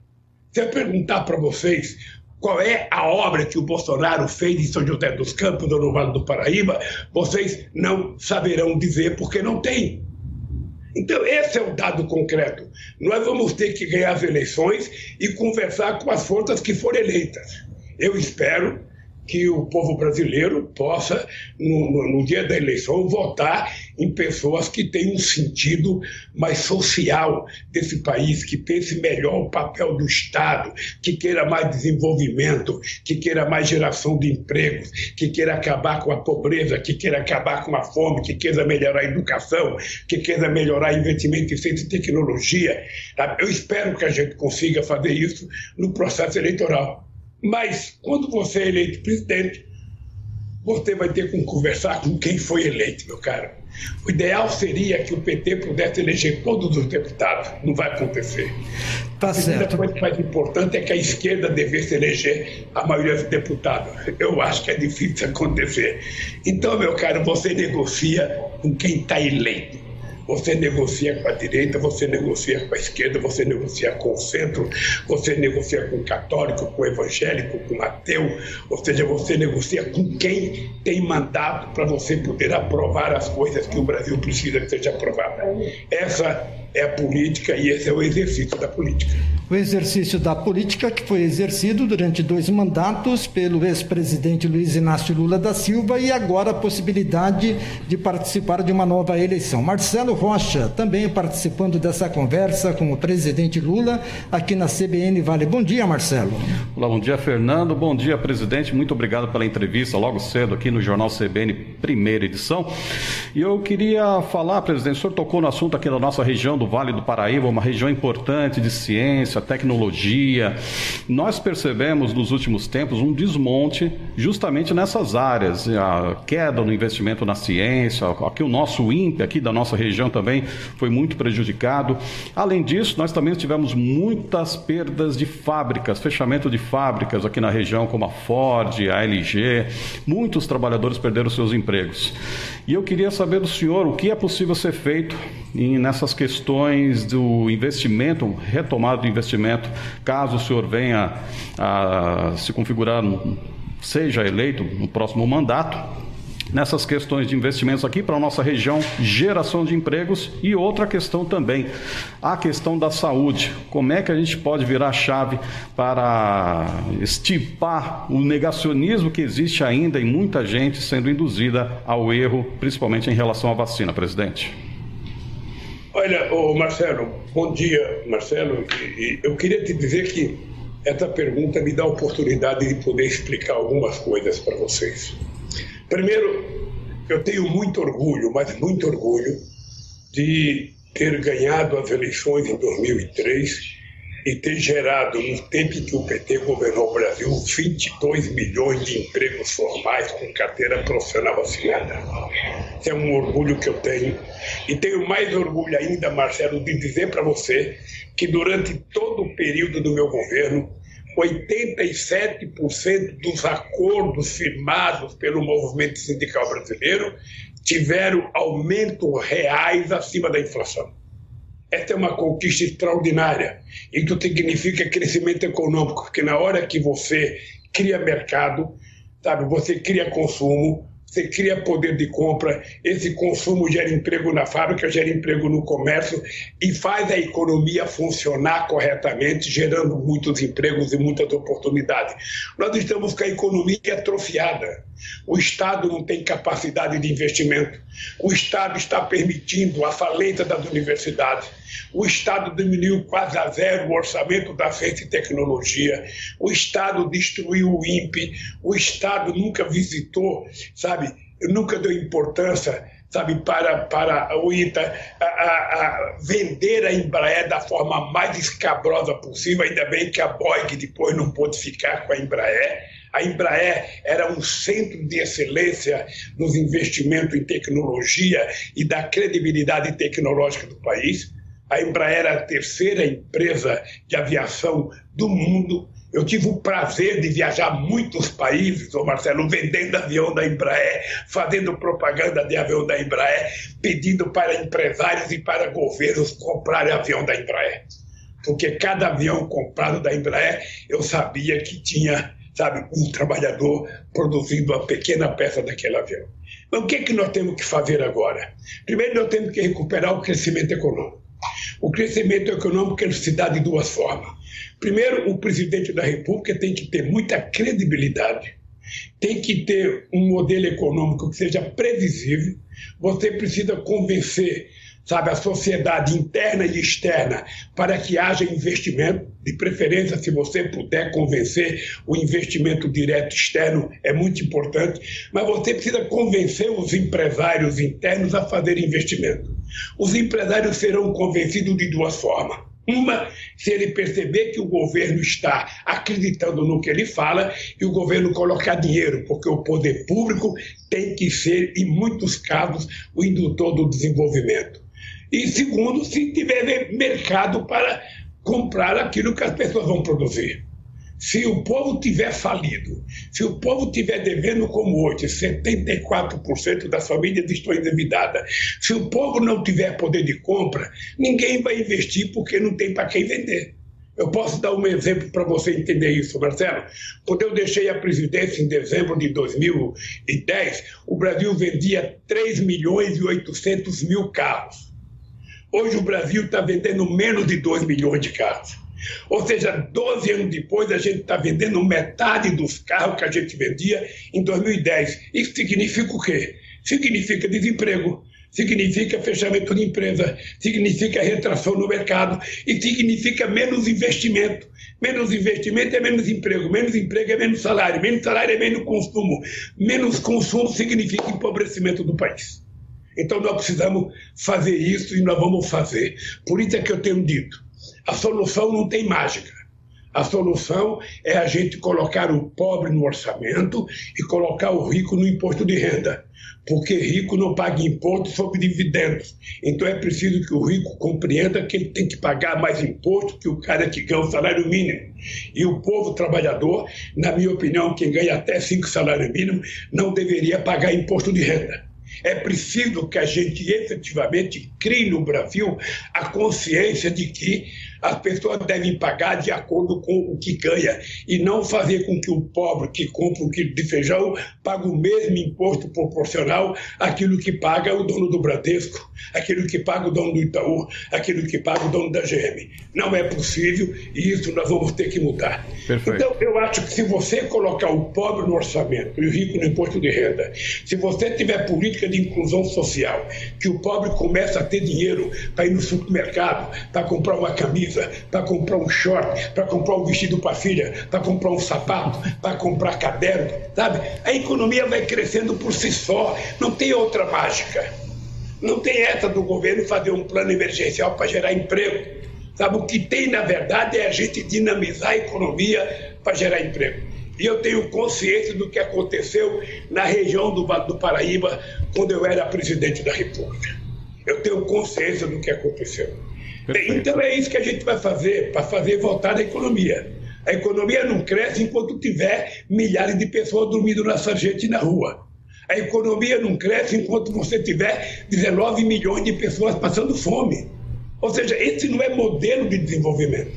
[SPEAKER 7] Se eu perguntar para vocês qual é a obra que o Bolsonaro fez em São José dos Campos ou no Vale do Paraíba, vocês não saberão dizer porque não tem. Então, esse é o dado concreto. Nós vamos ter que ganhar as eleições e conversar com as forças que forem eleitas. Eu espero que o povo brasileiro possa, no, no, no, dia da eleição, votar em pessoas que têm um sentido mais social desse país, que pense melhor o papel do Estado, que queira mais desenvolvimento, que queira mais geração de empregos, que queira acabar com a pobreza, que queira acabar com a fome, que queira melhorar a educação, que queira melhorar investimento em ciência e tecnologia. Eu espero que a gente consiga fazer isso no processo eleitoral. Mas quando você é eleito presidente, você vai ter que conversar com quem foi eleito, meu caro. O ideal seria que o PT pudesse eleger todos os deputados. Não vai acontecer.
[SPEAKER 9] Tá
[SPEAKER 7] a
[SPEAKER 9] certo.
[SPEAKER 7] coisa mais importante é que a esquerda devesse eleger a maioria dos deputados. Eu acho que é difícil acontecer. Então, meu caro, você negocia com quem está eleito. Você negocia com a direita, você negocia com a esquerda, você negocia com o centro, você negocia com o católico, com o evangélico, com o ateu, ou seja, você negocia com quem tem mandato para você poder aprovar as coisas que o Brasil precisa que seja aprovada. Essa é a política e esse é o exercício da política.
[SPEAKER 9] O exercício da política que foi exercido durante dois mandatos pelo ex-presidente Luiz Inácio Lula da Silva e agora a possibilidade de participar de uma nova eleição. Marcelo Rocha também participando dessa conversa com o presidente Lula aqui na CBN Vale. Bom dia, Marcelo.
[SPEAKER 11] Olá, bom dia, Fernando. Bom dia, presidente. Muito obrigado pela entrevista logo cedo aqui no Jornal CBN, primeira edição. E eu queria falar, presidente, o senhor tocou no assunto aqui da nossa região do Vale do Paraíba, uma região importante de ciência, tecnologia. Nós percebemos nos últimos tempos um desmonte justamente nessas áreas, a queda no investimento na ciência, aqui o nosso INPE aqui da nossa região também foi muito prejudicado. Além disso, nós também tivemos muitas perdas de fábricas, fechamento de fábricas aqui na região, como a Ford, a LG. Muitos trabalhadores perderam seus empregos. E eu queria saber do senhor o que é possível ser feito nessas questões do investimento, retomada do investimento, caso o senhor venha a se configurar, seja eleito no próximo mandato, nessas questões de investimentos aqui para a nossa região, geração de empregos e outra questão também, a questão da saúde. Como é que a gente pode virar a chave para estipar o negacionismo que existe ainda em muita gente sendo induzida ao erro, principalmente em relação à vacina, presidente?
[SPEAKER 7] Olha, ô Marcelo, bom dia, Marcelo. Eu queria te dizer que essa pergunta me dá a oportunidade de poder explicar algumas coisas para vocês. Primeiro, eu tenho muito orgulho, mas muito orgulho, de ter ganhado as eleições em 2003 e ter gerado, no tempo em que o PT governou o Brasil, 22 milhões de empregos formais com carteira profissional assinada. É um orgulho que eu tenho. E tenho mais orgulho ainda, Marcelo, de dizer para você que durante todo o período do meu governo, 87% dos acordos firmados pelo movimento sindical brasileiro tiveram aumentos reais acima da inflação. Esta é uma conquista extraordinária. Isso significa crescimento econômico, porque na hora que você cria mercado, sabe, você cria consumo, você cria poder de compra, esse consumo gera emprego na fábrica, gera emprego no comércio e faz a economia funcionar corretamente, gerando muitos empregos e muitas oportunidades. Nós estamos com a economia atrofiada. O Estado não tem capacidade de investimento. O Estado está permitindo a falência das universidades. O Estado diminuiu quase a zero o orçamento da ciência e tecnologia. O Estado destruiu o INPE. O Estado nunca visitou, sabe, nunca deu importância sabe, para, para o ITA a, a, a vender a Embraer da forma mais escabrosa possível. Ainda bem que a Boeing depois não pôde ficar com a Embraer. A Embraer era um centro de excelência nos investimentos em tecnologia e da credibilidade tecnológica do país. A Embraer era a terceira empresa de aviação do mundo. Eu tive o prazer de viajar muitos países, ô Marcelo, vendendo avião da Embraer, fazendo propaganda de avião da Embraer, pedindo para empresários e para governos comprarem avião da Embraer. Porque cada avião comprado da Embraer, eu sabia que tinha sabe, um trabalhador produzindo uma pequena peça daquele avião. Mas o que, é que nós temos que fazer agora? Primeiro, nós temos que recuperar o crescimento econômico. O crescimento econômico ele se dá de duas formas. Primeiro, o presidente da República tem que ter muita credibilidade, tem que ter um modelo econômico que seja previsível. Você precisa convencer sabe, a sociedade interna e externa, para que haja investimento, de preferência, se você puder convencer, o investimento direto externo é muito importante, mas você precisa convencer os empresários internos a fazer investimento. Os empresários serão convencidos de duas formas. Uma, se ele perceber que o governo está acreditando no que ele fala e o governo colocar dinheiro, porque o poder público tem que ser, em muitos casos, o indutor do desenvolvimento. E segundo, se tiver mercado para comprar aquilo que as pessoas vão produzir. Se o povo tiver falido, se o povo tiver devendo como hoje, 74% das famílias estão endividadas, se o povo não tiver poder de compra, ninguém vai investir porque não tem para quem vender. Eu posso dar um exemplo para você entender isso, Marcelo. Quando eu deixei a presidência em dezembro de 2010, o Brasil vendia 3 milhões e 800 mil carros. Hoje o Brasil está vendendo menos de 2 milhões de carros. Ou seja, 12 anos depois, a gente está vendendo metade dos carros que a gente vendia em 2010. Isso significa o quê? Significa desemprego, significa fechamento de empresa, significa retração no mercado e significa menos investimento. Menos investimento é menos emprego, menos emprego é menos salário, menos salário é menos consumo, menos consumo significa empobrecimento do país. Então nós precisamos fazer isso e nós vamos fazer. Por isso é que eu tenho dito: a solução não tem mágica. A solução é a gente colocar o pobre no orçamento e colocar o rico no imposto de renda. Porque rico não paga imposto sobre dividendos. Então é preciso que o rico compreenda que ele tem que pagar mais imposto que o cara que ganha o salário mínimo. E o povo trabalhador, na minha opinião, quem ganha até cinco salários mínimos, não deveria pagar imposto de renda. É preciso que a gente efetivamente crie no Brasil a consciência de que as pessoas devem pagar de acordo com o que ganha e não fazer com que o pobre que compra um quilo de feijão pague o mesmo imposto proporcional àquilo que paga o dono do Bradesco, aquilo que paga o dono do Itaú, aquilo que paga o dono da GM. Não é possível e isso nós vamos ter que mudar. Perfeito. Então, eu acho que se você colocar o pobre no orçamento e o rico no imposto de renda, se você tiver política de inclusão social, que o pobre começa a ter dinheiro para ir no supermercado, para comprar uma camisa, camisa, para comprar um short, para comprar um vestido para a filha, para comprar um sapato, para comprar caderno, sabe? A economia vai crescendo por si só, não tem outra mágica. Não tem essa do governo fazer um plano emergencial para gerar emprego. Sabe, o que tem, na verdade, é a gente dinamizar a economia para gerar emprego. E eu tenho consciência do que aconteceu na região do Vale do Paraíba quando eu era presidente da República. Eu tenho consciência do que aconteceu. Perfeito. Então é isso que a gente vai fazer para fazer voltar a economia. A economia não cresce enquanto tiver milhares de pessoas dormindo na sarjeta e na rua. A economia não cresce enquanto você tiver 19 milhões de pessoas passando fome. Ou seja, esse não é modelo de desenvolvimento.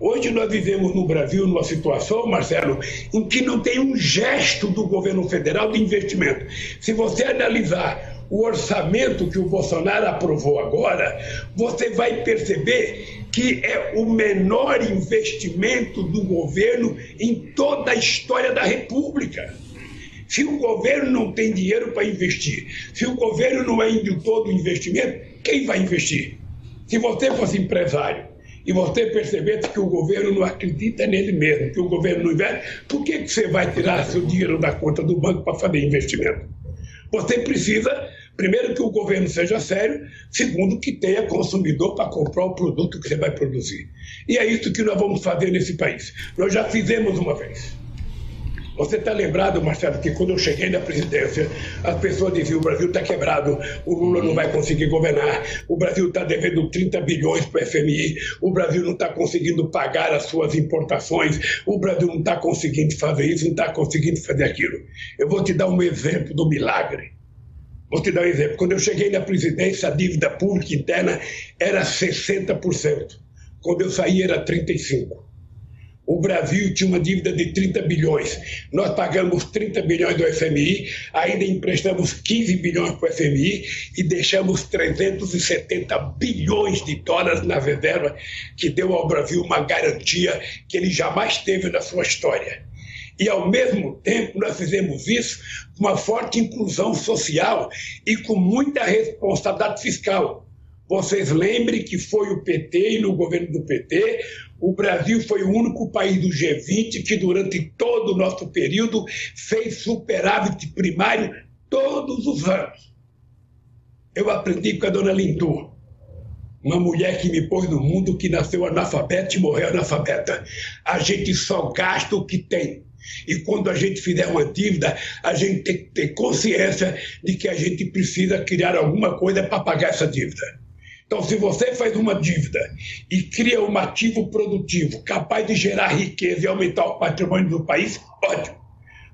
[SPEAKER 7] Hoje nós vivemos no Brasil numa situação, Marcelo, em que não tem um gesto do governo federal de investimento. Se você analisar o orçamento que o Bolsonaro aprovou agora, você vai perceber que é o menor investimento do governo em toda a história da República. Se o governo não tem dinheiro para investir, se o governo não é indutor do investimento, quem vai investir? Se você fosse empresário e você percebesse que o governo não acredita nele mesmo, que o governo não investe, por que, que você vai tirar seu dinheiro da conta do banco para fazer investimento? Você precisa, primeiro, que o governo seja sério, segundo, que tenha consumidor para comprar o produto que você vai produzir. E é isso que nós vamos fazer nesse país. Nós já fizemos uma vez. Você está lembrado, Marcelo, que quando eu cheguei na presidência, as pessoas diziam: o Brasil está quebrado, o Lula não vai conseguir governar, o Brasil está devendo 30 bilhões para o FMI, o Brasil não está conseguindo pagar as suas importações, o Brasil não está conseguindo fazer isso, não está conseguindo fazer aquilo. Eu vou te dar um exemplo do milagre. Vou te dar um exemplo. Quando eu cheguei na presidência, a dívida pública interna era 60%. Quando eu saí, era 35%. O Brasil tinha uma dívida de 30 bilhões. Nós pagamos 30 bilhões do FMI, ainda emprestamos 15 bilhões para o FMI e deixamos 370 bilhões de dólares na reserva, que deu ao Brasil uma garantia que ele jamais teve na sua história. E, ao mesmo tempo, nós fizemos isso com uma forte inclusão social e com muita responsabilidade fiscal. Vocês lembrem que foi o PT e no governo do PT, o Brasil foi o único país do G20 que, durante todo o nosso período, fez superávit primário todos os anos. Eu aprendi com a dona Lindu, uma mulher que me pôs no mundo, que nasceu analfabeta e morreu analfabeta. A gente só gasta o que tem. E quando a gente fizer uma dívida, a gente tem que ter consciência de que a gente precisa criar alguma coisa para pagar essa dívida. Então, se você faz uma dívida e cria um ativo produtivo capaz de gerar riqueza e aumentar o patrimônio do país, ótimo.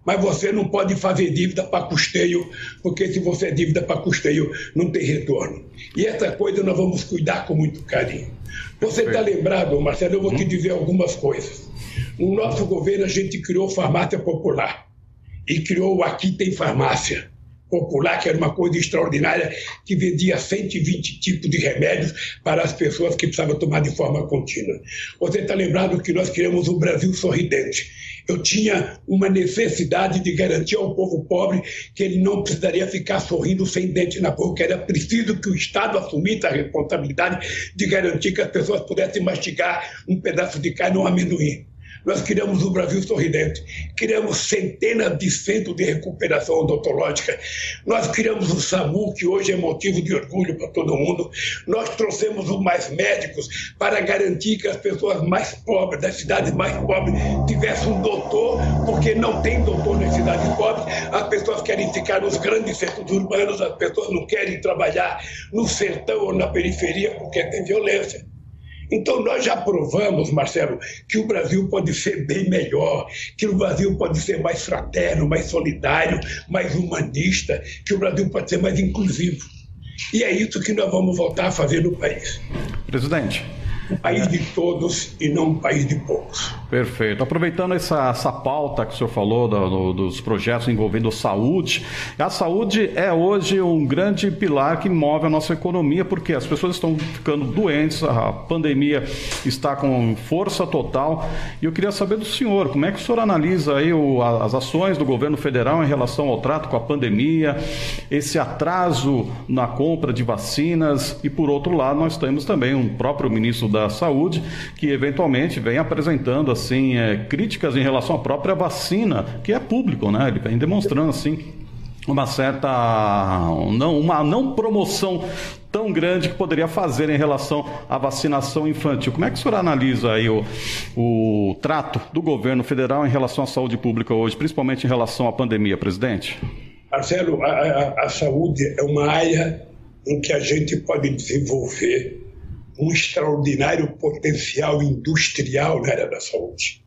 [SPEAKER 7] Mas você não pode fazer dívida para custeio, porque se você é dívida para custeio, não tem retorno. E essa coisa nós vamos cuidar com muito carinho. Você está lembrado, Marcelo? Eu vou te dizer algumas coisas. No nosso governo, a gente criou farmácia popular e criou o Aqui Tem Farmácia popular, que era uma coisa extraordinária, que vendia 120 tipos de remédios para as pessoas que precisavam tomar de forma contínua. Você está lembrado que nós criamos o Brasil Sorridente. Eu tinha uma necessidade de garantir ao povo pobre que ele não precisaria ficar sorrindo sem dente na boca. Era preciso que o Estado assumisse a responsabilidade de garantir que as pessoas pudessem mastigar um pedaço de carne ou um amendoim. Nós criamos o Brasil Sorridente, criamos centenas de centros de recuperação odontológica, nós criamos o SAMU, que hoje é motivo de orgulho para todo mundo, nós trouxemos os mais médicos para garantir que as pessoas mais pobres, das cidades mais pobres, tivessem um doutor, porque não tem doutor nas cidades pobres, as pessoas querem ficar nos grandes centros urbanos, as pessoas não querem trabalhar no sertão ou na periferia porque tem violência. Então, nós já provamos, Marcelo, que o Brasil pode ser bem melhor, que o Brasil pode ser mais fraterno, mais solidário, mais humanista, que o Brasil pode ser mais inclusivo. E é isso que nós vamos voltar a fazer no país.
[SPEAKER 11] Presidente.
[SPEAKER 7] País de todos e não um país de poucos.
[SPEAKER 11] Perfeito. Aproveitando essa, essa pauta que o senhor falou do, do, dos projetos envolvendo saúde, a saúde é hoje um grande pilar que move a nossa economia, porque as pessoas estão ficando doentes, a pandemia está com força total. E eu queria saber do senhor, como é que o senhor analisa aí o, as ações do governo federal em relação ao trato com a pandemia, esse atraso na compra de vacinas e, por outro lado, nós temos também um próprio ministro da Saúde que eventualmente vem apresentando assim é, críticas em relação à própria vacina, que é público, né? Ele vem demonstrando assim uma certa não uma não promoção tão grande que poderia fazer em relação à vacinação infantil. Como é que o senhor analisa aí o, o trato do governo federal em relação à saúde pública hoje, principalmente em relação à pandemia, presidente?
[SPEAKER 7] Marcelo, a, a, a saúde é uma área em que a gente pode desenvolver um extraordinário potencial industrial na área da saúde.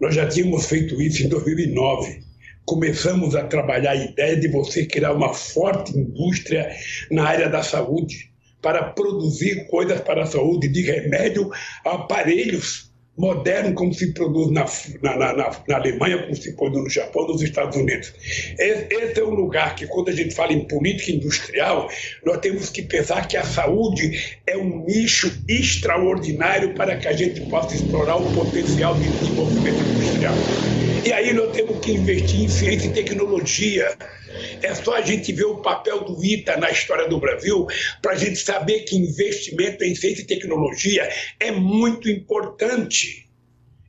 [SPEAKER 7] Nós já tínhamos feito isso em 2009. Começamos a trabalhar a ideia de você criar uma forte indústria na área da saúde para produzir coisas para a saúde, de remédio a aparelhos moderno como se produz na, na, na, na, Alemanha, como se produz no Japão, nos Estados Unidos. Esse é um lugar que, quando a gente fala em política industrial, nós temos que pensar que a saúde é um nicho extraordinário para que a gente possa explorar o potencial de desenvolvimento industrial. E aí nós temos que investir em ciência e tecnologia. É só a gente ver o papel do ITA na história do Brasil para a gente saber que investimento em ciência e tecnologia é muito importante.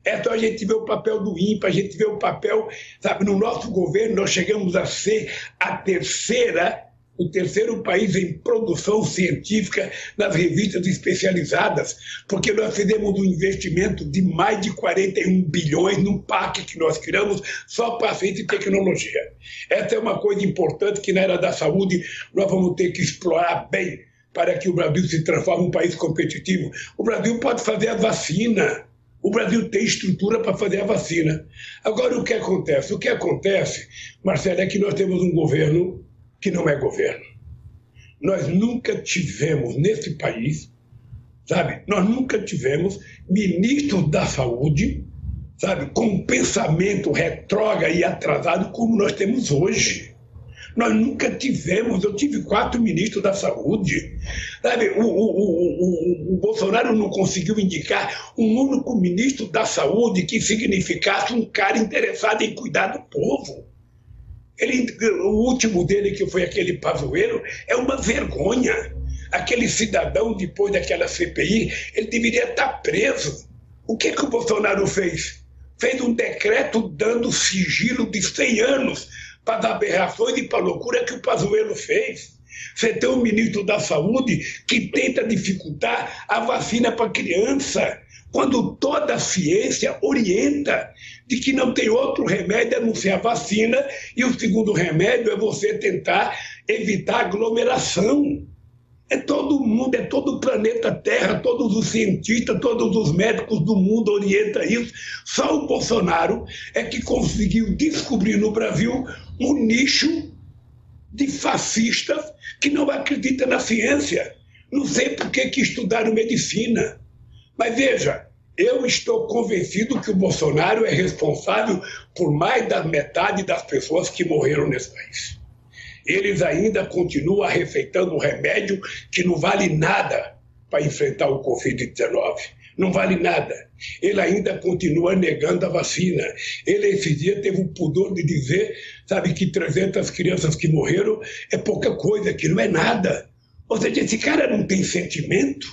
[SPEAKER 7] É só a gente ver o papel do INPA, a gente ver o papel, sabe, no nosso governo nós chegamos a ser a terceira o terceiro país em produção científica nas revistas especializadas, porque nós fizemos um investimento de mais de 41 bilhões num PAC que nós criamos só para ciência e tecnologia. Essa é uma coisa importante que na era da saúde nós vamos ter que explorar bem para que o Brasil se transforme em um país competitivo. O Brasil pode fazer a vacina. O Brasil tem estrutura para fazer a vacina. Agora, o que acontece? O que acontece, Marcelo, é que nós temos um governo que não é governo. Nós nunca tivemos nesse país, sabe? Nós nunca tivemos ministro da saúde, sabe? Com um pensamento retrógrado e atrasado como nós temos hoje. Nós nunca tivemos, eu tive quatro ministros da saúde. Sabe, o, o, o, o, Bolsonaro não conseguiu indicar um único ministro da saúde que significasse um cara interessado em cuidar do povo. Ele, o último dele, que foi aquele Pazuello, é uma vergonha. Aquele cidadão, depois daquela CPI, ele deveria estar preso. O que, que o Bolsonaro fez? Fez um decreto dando sigilo de 100 anos para as aberrações e para a loucura que o Pazuello fez. Você tem um ministro da Saúde que tenta dificultar a vacina para criança, quando toda a ciência orienta de que não tem outro remédio a não ser a vacina, e o segundo remédio é você tentar evitar aglomeração. É todo mundo, é todo o planeta Terra, todos os cientistas, todos os médicos do mundo orientam isso. Só o Bolsonaro é que conseguiu descobrir no Brasil um nicho de fascistas que não acreditam na ciência. Não sei por que, que estudaram medicina. Mas veja, eu estou convencido que o Bolsonaro é responsável por mais da metade das pessoas que morreram nesse país. Eles ainda continuam arrefeitando remédio que não vale nada para enfrentar o Covid-19. Não vale nada. Ele ainda continua negando a vacina. Ele, esse dia, teve o pudor de dizer, sabe, que 300 crianças que morreram é pouca coisa, que não é nada. Ou seja, esse cara não tem sentimento,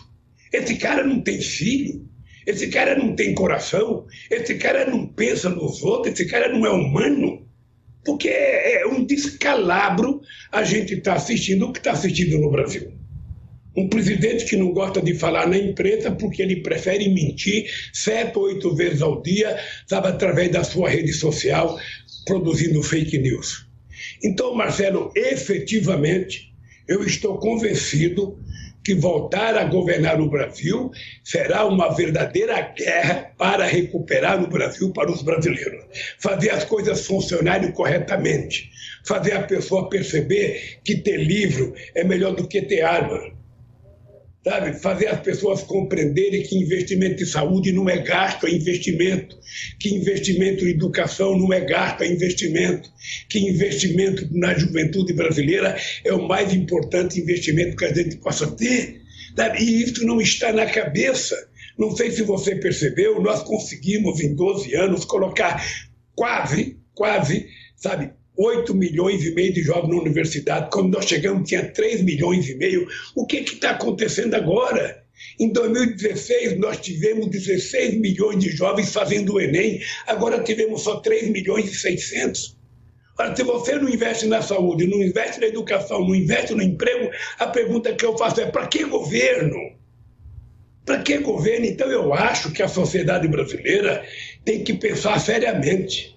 [SPEAKER 7] esse cara não tem filho, esse cara não tem coração, esse cara não pensa nos outros, esse cara não é humano. Porque é, é um descalabro a gente estar tá assistindo o que está assistindo no Brasil. Um presidente que não gosta de falar na imprensa porque ele prefere mentir sete, oito vezes ao dia, sabe, através da sua rede social, produzindo fake news. Então, Marcelo, efetivamente, eu estou convencido que voltar a governar o Brasil será uma verdadeira guerra para recuperar o Brasil para os brasileiros. Fazer as coisas funcionarem corretamente. Fazer a pessoa perceber que ter livro é melhor do que ter arma sabe? Fazer as pessoas compreenderem que investimento em saúde não é gasto, é investimento, que investimento em educação não é gasto, é investimento, que investimento na juventude brasileira é o mais importante investimento que a gente possa ter, sabe? E isso não está na cabeça. Não sei se você percebeu, nós conseguimos em 12 anos colocar quase, quase, sabe, 8 milhões e meio de jovens na universidade. Quando nós chegamos, tinha 3 milhões e meio. O que está acontecendo agora? Em 2016, nós tivemos 16 milhões de jovens fazendo o Enem, agora tivemos só 3 milhões e 600. Ora, se você não investe na saúde, não investe na educação, não investe no emprego, a pergunta que eu faço é: para que governo? Para que governo? Então, eu acho que a sociedade brasileira tem que pensar seriamente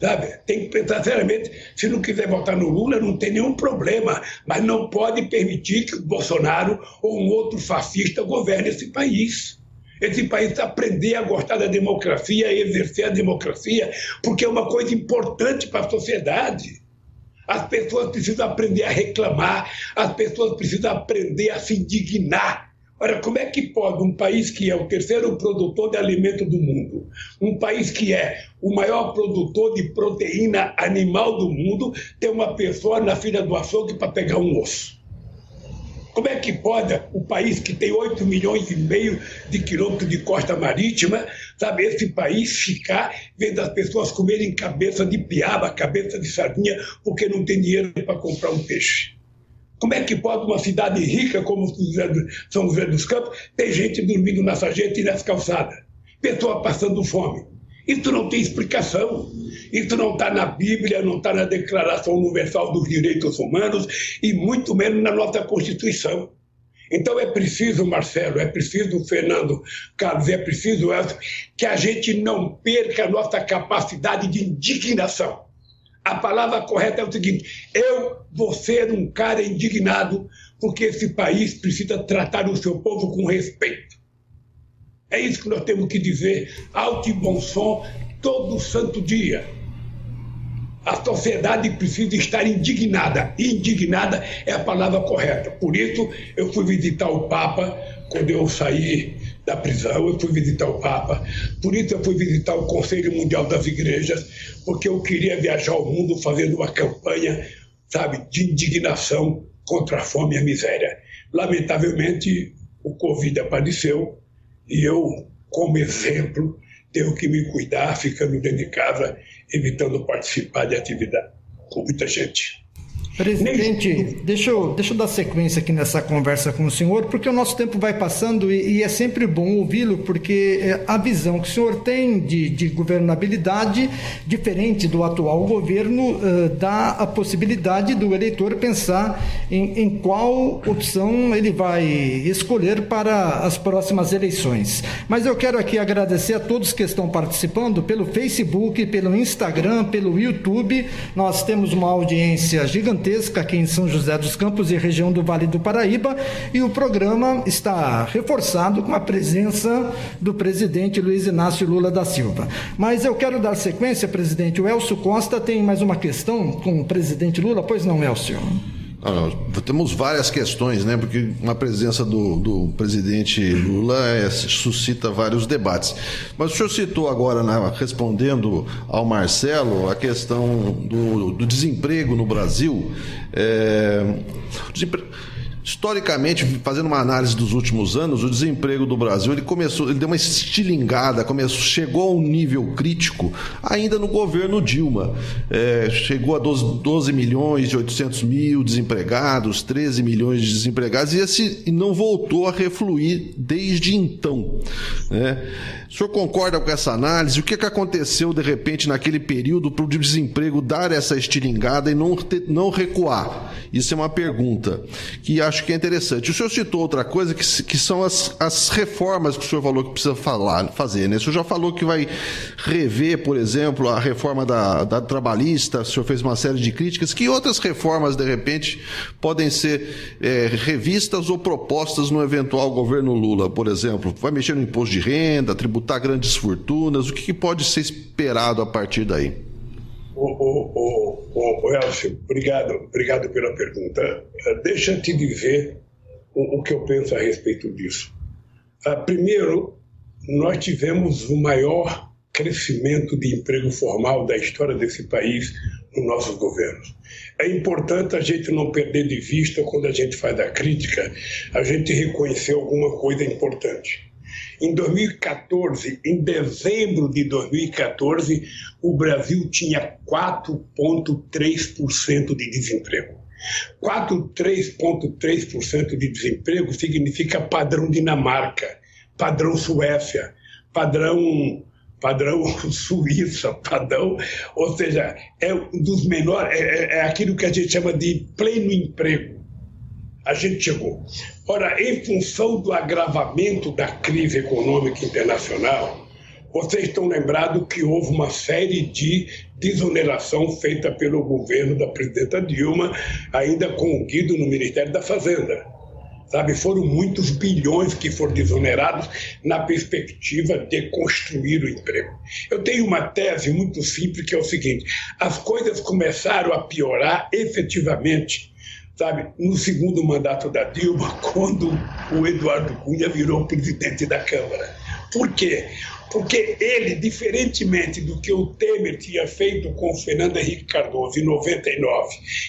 [SPEAKER 7] Sabe? Tem que pensar seriamente. Se não quiser votar no Lula, não tem nenhum problema. Mas não pode permitir que o Bolsonaro ou um outro fascista governe esse país. Esse país aprender a gostar da democracia, a exercer a democracia, porque é uma coisa importante para a sociedade. As pessoas precisam aprender a reclamar, as pessoas precisam aprender a se indignar Ora, como é que pode um país que é o terceiro produtor de alimento do mundo, um país que é o maior produtor de proteína animal do mundo, ter uma pessoa na fila do açougue para pegar um osso? Como é que pode o país que tem 8 milhões e meio de quilômetros de costa marítima, sabe, esse país ficar vendo as pessoas comerem cabeça de piaba, cabeça de sardinha, porque não tem dinheiro para comprar um peixe? Como é que pode uma cidade rica como São José dos Campos ter gente dormindo na sarjeta e nas calçadas? Pessoa passando fome. Isso não tem explicação. Isso não está na Bíblia, não está na Declaração Universal dos Direitos Humanos e muito menos na nossa Constituição. Então é preciso, Marcelo, é preciso, Fernando Carlos, é preciso, Elcio, que a gente não perca a nossa capacidade de indignação. A palavra correta é o seguinte: eu vou ser um cara indignado porque esse país precisa tratar o seu povo com respeito. É isso que nós temos que dizer alto e bom som todo santo dia. A sociedade precisa estar indignada. Indignada é a palavra correta. Por isso, eu fui visitar o Papa quando eu saí da prisão, eu fui visitar o Papa. Por isso, eu fui visitar o Conselho Mundial das Igrejas, porque eu queria viajar ao mundo fazendo uma campanha, sabe, de indignação contra a fome e a miséria. Lamentavelmente, o Covid apareceu e eu, como exemplo, tenho que me cuidar ficando dentro de casa, evitando participar de atividade com muita gente.
[SPEAKER 9] Presidente, deixa eu, deixa eu dar sequência aqui nessa conversa com o senhor, porque o nosso tempo vai passando e, e é sempre bom ouvi-lo, porque é, a visão que o senhor tem de, de governabilidade, diferente do atual governo, uh, dá a possibilidade do eleitor pensar em, em qual opção ele vai escolher para as próximas eleições. Mas eu quero aqui agradecer a todos que estão participando pelo Facebook, pelo Instagram, pelo YouTube. Nós temos uma audiência gigantesca gigantesca aqui em São José dos Campos e região do Vale do Paraíba, e o programa está reforçado com a presença do presidente Luiz Inácio Lula da Silva. Mas eu quero dar sequência, presidente. O Elcio Costa tem mais uma questão com o presidente Lula, pois não, Elcio?
[SPEAKER 10] Não, temos várias questões, né? Porque uma presença do, do presidente Lula é, suscita vários debates. Mas o senhor citou agora, né, respondendo ao Marcelo, a questão do, do desemprego no Brasil. É, desemprego, Historicamente, fazendo uma análise dos últimos anos, o desemprego do Brasil ele começou, ele deu uma estilingada, começou, chegou a um nível crítico ainda no governo Dilma. É, chegou a 12, 12, milhões e 800 mil desempregados, 13 milhões de desempregados, e, esse, e não voltou a refluir desde então. Né? O senhor concorda com essa análise? O que, que aconteceu de repente naquele período para o desemprego dar essa estilingada e não, não recuar? Isso é uma pergunta que acho que é interessante. O senhor citou outra coisa que, que são as, as reformas que o senhor falou que precisa falar, fazer. Né? O senhor já falou que vai rever, por exemplo, a reforma da, da trabalhista, o senhor fez uma série de críticas. Que outras reformas, de repente, podem ser é, revistas ou propostas no eventual governo Lula, por exemplo? Vai mexer no imposto de renda, tributar grandes fortunas? O que, pode ser esperado a partir daí?
[SPEAKER 7] O, o, Elcio, obrigado, obrigado pela pergunta. Eh, deixa eu te dizer o, o que eu penso a respeito disso. Uh, primeiro, nós tivemos o maior crescimento de emprego formal da história desse país nos nossos governos. É importante a gente não perder de vista, quando a gente faz a crítica, a gente reconhecer alguma coisa importante. Em 2014, em dezembro de 2014, o Brasil tinha 4,3% de desemprego. 4,3% de desemprego significa padrão Dinamarca, padrão Suécia, padrão padrão Suíça, padrão, ou seja, é um dos menores, é, é, é aquilo que a gente chama de pleno emprego a gente chegou. Ora, em função do agravamento da crise econômica internacional, vocês estão lembrados que houve uma série de desoneração feita pelo governo da presidenta Dilma, ainda com o Guido no Ministério da Fazenda. Sabe, foram muitos bilhões que foram desonerados na perspectiva de construir o emprego. Eu tenho uma tese muito simples que é o seguinte: as coisas começaram a piorar efetivamente sabe, no segundo mandato da Dilma, quando o Eduardo Cunha virou presidente da Câmara. Por quê? Porque ele, diferentemente do que o Temer tinha feito com o Fernando Henrique Cardoso em 99,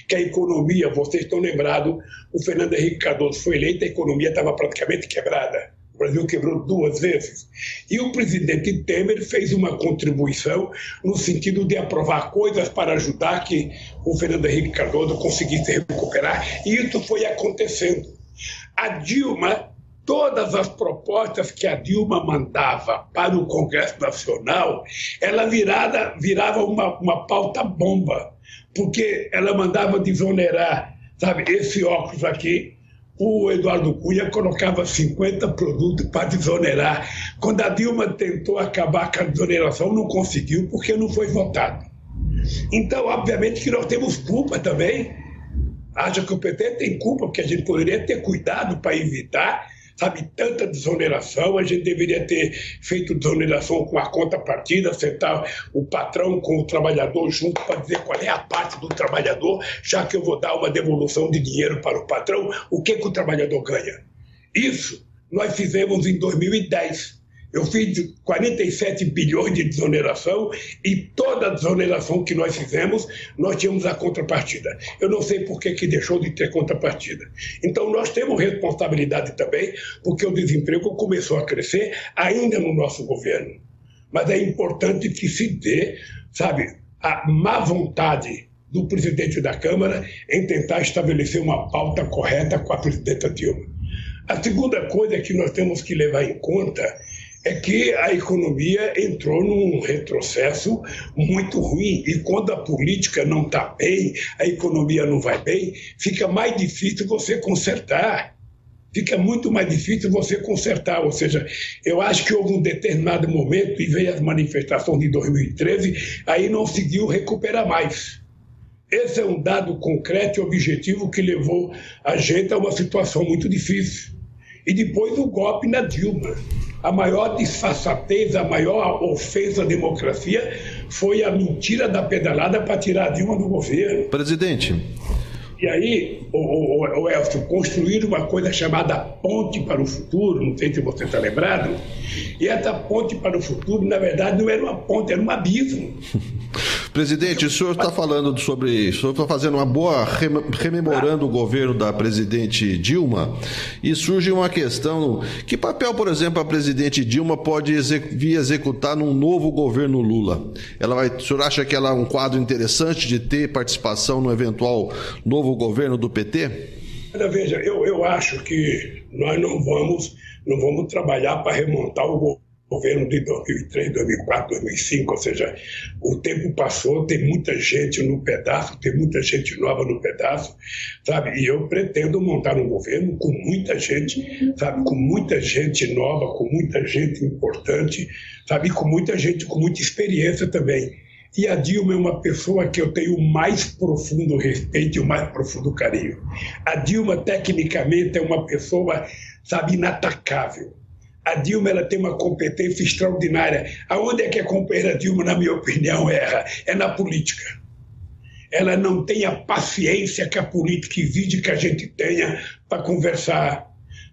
[SPEAKER 7] que a economia, vocês estão lembrados, o Fernando Henrique Cardoso foi eleito, a economia estava praticamente quebrada. Brasil quebrou duas vezes. E o presidente Temer fez uma contribuição no sentido de aprovar coisas para ajudar que o Fernando Henrique Cardoso conseguisse recuperar. E isso foi acontecendo. A Dilma todas as propostas que a Dilma mandava para o Congresso Nacional, ela virada, virava uma, uma pauta bomba, porque ela mandava desonerar, sabe, esse óculos aqui, o Eduardo Cunha colocava 50 produtos para desonerar. Quando a Dilma tentou acabar com a desoneração, não conseguiu, porque não foi votado. Então, obviamente que nós temos culpa também. Acha que o PT tem culpa, porque a gente poderia ter cuidado para evitar sabe, tanta desoneração, a gente deveria ter feito desoneração com a conta partida, sentar o patrão com o trabalhador junto para dizer qual é a parte do trabalhador, já que eu vou dar uma devolução de dinheiro para o patrão, o que, que o trabalhador ganha. Isso nós fizemos em 2010 eu fiz 47 bilhões de desoneração e toda a desoneração que nós fizemos, nós tínhamos a contrapartida. Eu não sei por que, que deixou de ter contrapartida. Então, nós temos responsabilidade também, porque o desemprego começou a crescer ainda no nosso governo. Mas é importante que se dê, sabe, a má vontade do presidente da Câmara em tentar estabelecer uma pauta correta com a presidenta Dilma. A segunda coisa que nós temos que levar em conta é que a economia entrou num retrocesso muito ruim. E quando a política não está bem, a economia não vai bem, fica mais difícil você consertar. Fica muito mais difícil você consertar. Ou seja, eu acho que houve um determinado momento, e veio as manifestações de 2013, aí não conseguiu recuperar mais. Esse é um dado concreto e objetivo que levou a gente a uma situação muito difícil. E depois o golpe na Dilma a maior disfarçatez, a maior ofensa à democracia foi a mentira da pedalada para tirar a Dilma do governo.
[SPEAKER 10] Presidente.
[SPEAKER 7] E aí, o, o, o Elcio, construir uma coisa chamada ponte para o futuro, não sei se você está lembrado, e essa ponte para o futuro, na verdade, não era uma ponte, era um abismo.
[SPEAKER 10] Presidente, o senhor está falando sobre. O senhor está fazendo uma boa. rememorando o governo da presidente Dilma, e surge uma questão: que papel, por exemplo, a presidente Dilma pode vir executar num novo governo Lula? Ela vai, o senhor acha que ela é um quadro interessante de ter participação no eventual novo governo do PT?
[SPEAKER 7] Veja, eu, eu acho que nós não vamos, não vamos trabalhar para remontar o governo governo de 2003, 2004, 2005, ou seja, o tempo passou, tem muita gente no pedaço, tem muita gente nova no pedaço, sabe? E eu pretendo montar um governo com muita gente, sabe? Com muita gente nova, com muita gente importante, sabe? Com muita gente com muita experiência também. E a Dilma é uma pessoa que eu tenho o mais profundo respeito e o mais profundo carinho. A Dilma, tecnicamente, é uma pessoa, sabe, inatacável a Dilma ela tem uma competência extraordinária. Aonde é que a companheira Dilma, na minha opinião, erra? É na política. Ela não tem a paciência que a política exige que a gente tenha para conversar,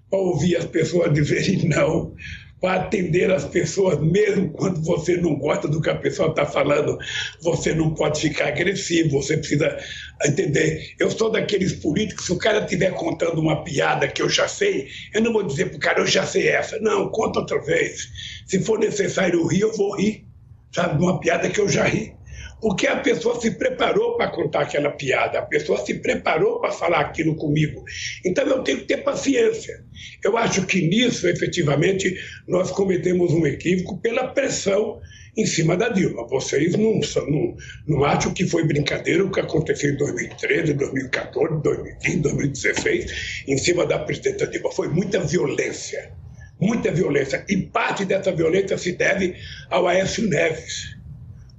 [SPEAKER 7] para ouvir as pessoas dizerem não, para atender as pessoas, mesmo quando você não gosta do que a pessoa está falando. Você não pode ficar agressivo, você precisa entender. Eu sou daqueles políticos, se o cara estiver contando uma piada que eu já sei, eu não vou dizer para o cara, eu já sei essa. Não, conta outra vez. Se for necessário rir, eu vou rir. Sabe, uma piada que eu já ri porque a pessoa se preparou para contar aquela piada, a pessoa se preparou para falar aquilo comigo. Então eu tenho que ter paciência. Eu acho que nisso, efetivamente, nós cometemos um equívoco pela pressão em cima da Dilma. Vocês não, não, não acham que foi brincadeira o que aconteceu em 2013, 2014, 2015, 2016, em cima da presidenta Dilma. Foi muita violência. Muita violência. E parte dessa violência se deve ao Aécio Neves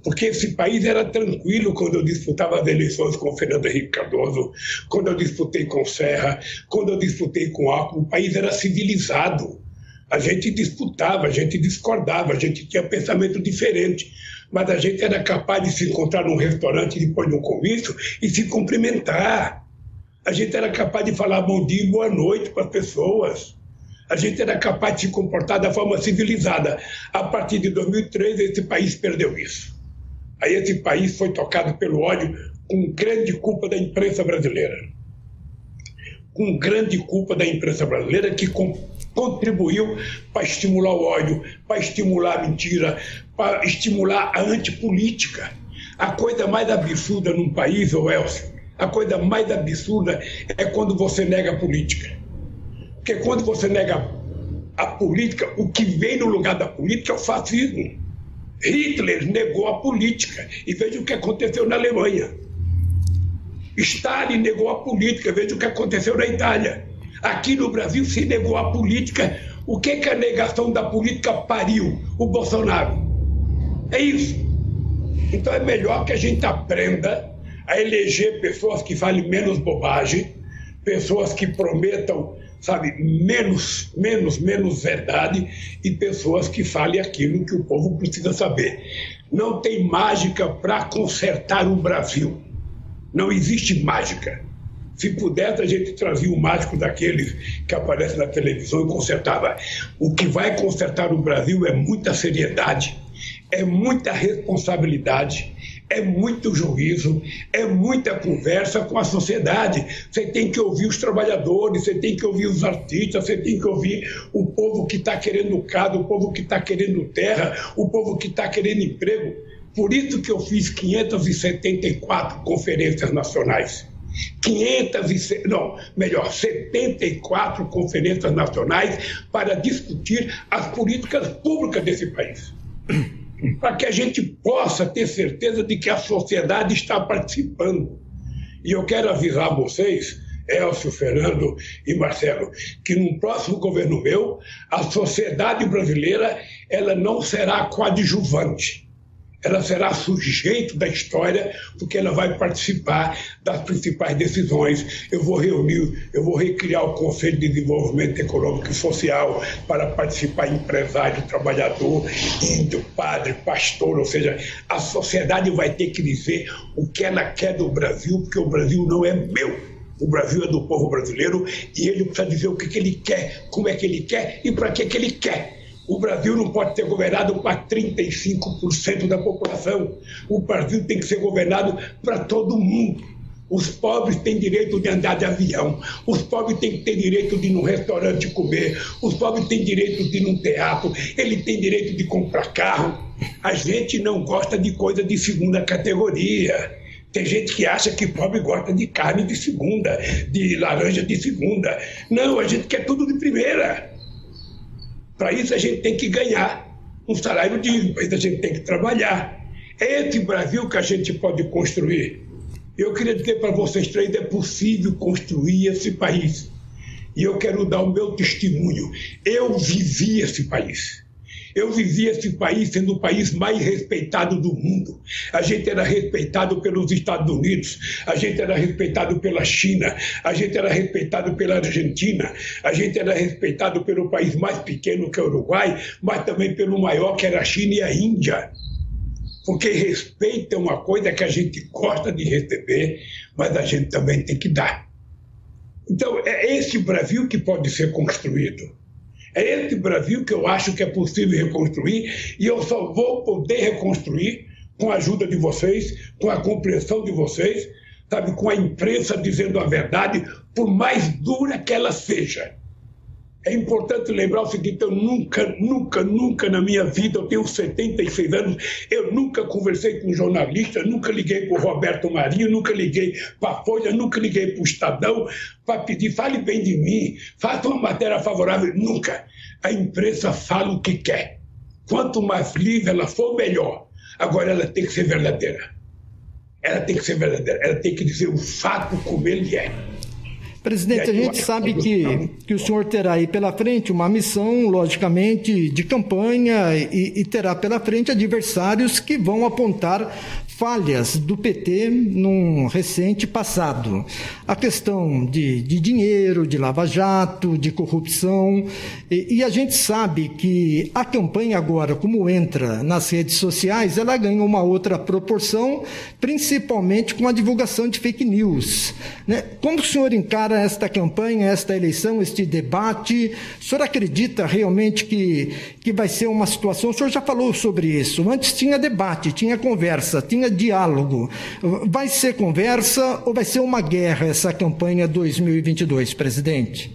[SPEAKER 7] porque esse país era tranquilo quando eu disputava as eleições com Fernando Henrique Cardoso, quando eu disputei com Serra, quando eu disputei com Alckmin, o país era civilizado. A gente disputava, a gente discordava, a gente tinha pensamento diferente, mas a gente era capaz de se encontrar num restaurante depois de um convite e se cumprimentar. A gente era capaz de falar bom dia e boa noite para as pessoas. A gente era capaz de se comportar da forma civilizada. A partir de 2003, esse país perdeu isso. Aí esse país foi tocado pelo ódio com grande culpa da imprensa brasileira. Com grande culpa da imprensa brasileira que contribuiu para estimular o ódio, para estimular a mentira, para estimular a antipolítica. A coisa mais absurda num país, ô Elcio, a coisa mais absurda é quando você nega a política. Porque quando você nega a política, o que vem no lugar da política é o fascismo. Hitler negou a política. E veja o que aconteceu na Alemanha. Stalin negou a política. Veja o que aconteceu na Itália. Aqui no Brasil se negou a política. O que, que a negação da política pariu? O Bolsonaro. É isso. Então é melhor que a gente aprenda a eleger pessoas que falem menos bobagem, pessoas que prometam sabe, menos, menos, menos verdade e pessoas que falem aquilo que o povo precisa saber. Não tem mágica para consertar o Brasil. Não existe mágica. Se pudesse, a gente trazia o mágico daqueles que aparece na televisão e consertava. O que vai consertar o Brasil é muita seriedade, é muita responsabilidade, é muito juízo, é muita conversa com a sociedade. Você tem que ouvir os trabalhadores, você tem que ouvir os artistas, você tem que ouvir o povo que está querendo casa, o povo que está querendo terra, o povo que está querendo emprego. Por isso que eu fiz 574 conferências nacionais. 500 e, não, melhor, 74 conferências nacionais para discutir as políticas públicas desse país para que a gente possa ter certeza de que a sociedade está participando. E eu quero avisar vocês, Elcio, Fernando e Marcelo, que no próximo governo meu, a sociedade brasileira ela não será coadjuvante ela será sujeito da história, porque ela vai participar das principais decisões. Eu vou reunir, eu vou recriar o Conselho de Desenvolvimento Econômico e Social para participar empresário, trabalhador, índio, padre, pastor, ou seja, a sociedade vai ter que dizer o que ela quer do Brasil, porque o Brasil não é meu. O Brasil é do povo brasileiro e ele precisa dizer o que, que ele quer, como é que ele quer e para que, que ele quer. O Brasil não pode ser governado para 35% da população. O Brasil tem que ser governado para todo mundo. Os pobres têm direito de andar de avião, os pobres têm que ter direito de ir num restaurante comer, os pobres têm direito de ir num teatro, ele tem direito de comprar carro. A gente não gosta de coisa de segunda categoria. Tem gente que acha que pobre gosta de carne de segunda, de laranja de segunda. Não, a gente quer tudo de primeira. Para isso a gente tem que ganhar um salário digno, para isso a gente tem que trabalhar. É esse Brasil que a gente pode construir. Eu queria dizer para vocês três: é possível construir esse país. E eu quero dar o meu testemunho. Eu vivi esse país. Eu vivia esse país sendo o país mais respeitado do mundo. A gente era respeitado pelos Estados Unidos, a gente era respeitado pela China, a gente era respeitado pela Argentina, a gente era respeitado pelo país mais pequeno que é o Uruguai, mas também pelo maior que era a China e a Índia. Porque respeito é uma coisa que a gente gosta de receber, mas a gente também tem que dar. Então, é esse Brasil que pode ser construído. É esse Brasil que eu acho que é possível reconstruir e eu só vou poder reconstruir com a ajuda de vocês, com a compreensão de vocês, sabe, com a imprensa dizendo a verdade, por mais dura que ela seja. É importante lembrar o seguinte: eu nunca, nunca, nunca na minha vida, eu tenho 76 anos, eu nunca conversei com um jornalista, nunca liguei para o Roberto Marinho, nunca liguei para a Folha, nunca liguei para o Estadão para pedir, fale bem de mim, faça uma matéria favorável. Nunca. A imprensa fala o que quer. Quanto mais livre ela for, melhor. Agora ela tem que ser verdadeira. Ela tem que ser verdadeira. Ela tem que dizer o fato como ele é.
[SPEAKER 9] Presidente, a gente sabe que, que o senhor terá aí pela frente uma missão, logicamente, de campanha e, e terá pela frente adversários que vão apontar falhas do PT num recente passado. A questão de, de dinheiro, de lava-jato, de corrupção. E, e, a gente sabe que a campanha agora, como entra nas redes sociais, ela ganha uma outra proporção, principalmente com a divulgação de fake news. Né? Como o senhor encara esta campanha, esta eleição, este debate? O senhor acredita realmente que, que vai ser uma situação? O senhor já falou sobre isso. Antes tinha debate, tinha conversa, tinha diálogo. Vai ser conversa ou vai ser uma guerra essa campanha 2022, presidente?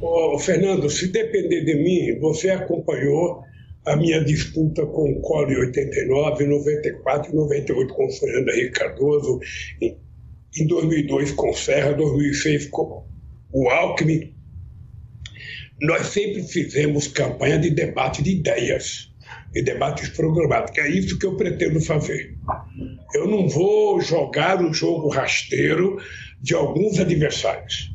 [SPEAKER 7] Ô, Fernando, se depender de mim, você acompanhou a minha disputa com o Collor em 89, 94 e 98 com o Fernando Henrique Cardoso, em 2002 com o Serra, 2006 com o Alckmin. Nós sempre fizemos campanha de debate de ideias e debates programáticos. É isso que eu pretendo fazer. Eu não vou jogar o jogo rasteiro de alguns adversários.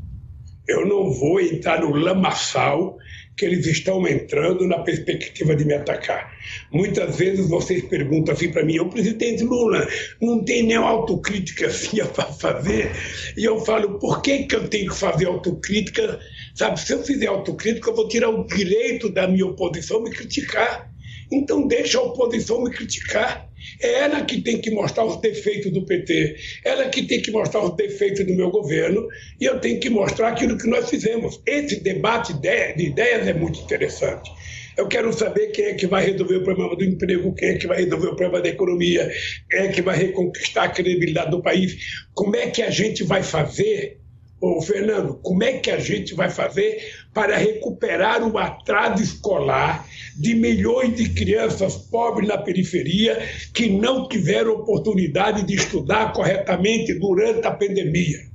[SPEAKER 7] Eu não vou entrar no lamaçal que eles estão entrando na perspectiva de me atacar. Muitas vezes vocês perguntam assim para mim, o presidente Lula não tem nem autocrítica assim para fazer? E eu falo, por que, que eu tenho que fazer autocrítica? Sabe, se eu fizer autocrítica, eu vou tirar o direito da minha oposição me criticar. Então deixa a oposição me criticar. É ela que tem que mostrar os defeitos do PT, ela que tem que mostrar os defeitos do meu governo, e eu tenho que mostrar aquilo que nós fizemos. Esse debate de ideias é muito interessante. Eu quero saber quem é que vai resolver o problema do emprego, quem é que vai resolver o problema da economia, quem é que vai reconquistar a credibilidade do país. Como é que a gente vai fazer Ô, Fernando, como é que a gente vai fazer para recuperar o atraso escolar de milhões de crianças pobres na periferia que não tiveram oportunidade de estudar corretamente durante a pandemia?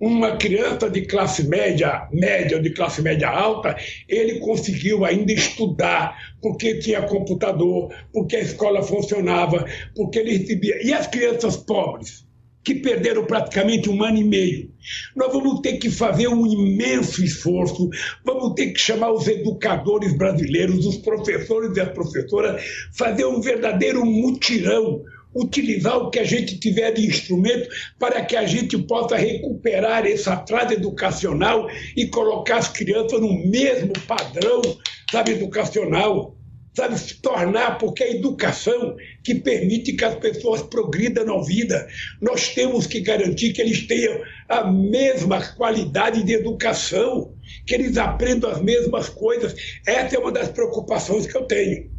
[SPEAKER 7] Uma criança de classe média, média ou de classe média alta, ele conseguiu ainda estudar porque tinha computador, porque a escola funcionava, porque ele recebia. E as crianças pobres? Que perderam praticamente um ano e meio. Nós vamos ter que fazer um imenso esforço, vamos ter que chamar os educadores brasileiros, os professores e as professoras, fazer um verdadeiro mutirão, utilizar o que a gente tiver de instrumento para que a gente possa recuperar esse atraso educacional e colocar as crianças no mesmo padrão, sabe, educacional sabe, se tornar, porque é a educação que permite que as pessoas progridam na vida. Nós temos que garantir que eles tenham a mesma qualidade de educação, que eles aprendam as mesmas coisas. Essa é uma das preocupações que eu tenho.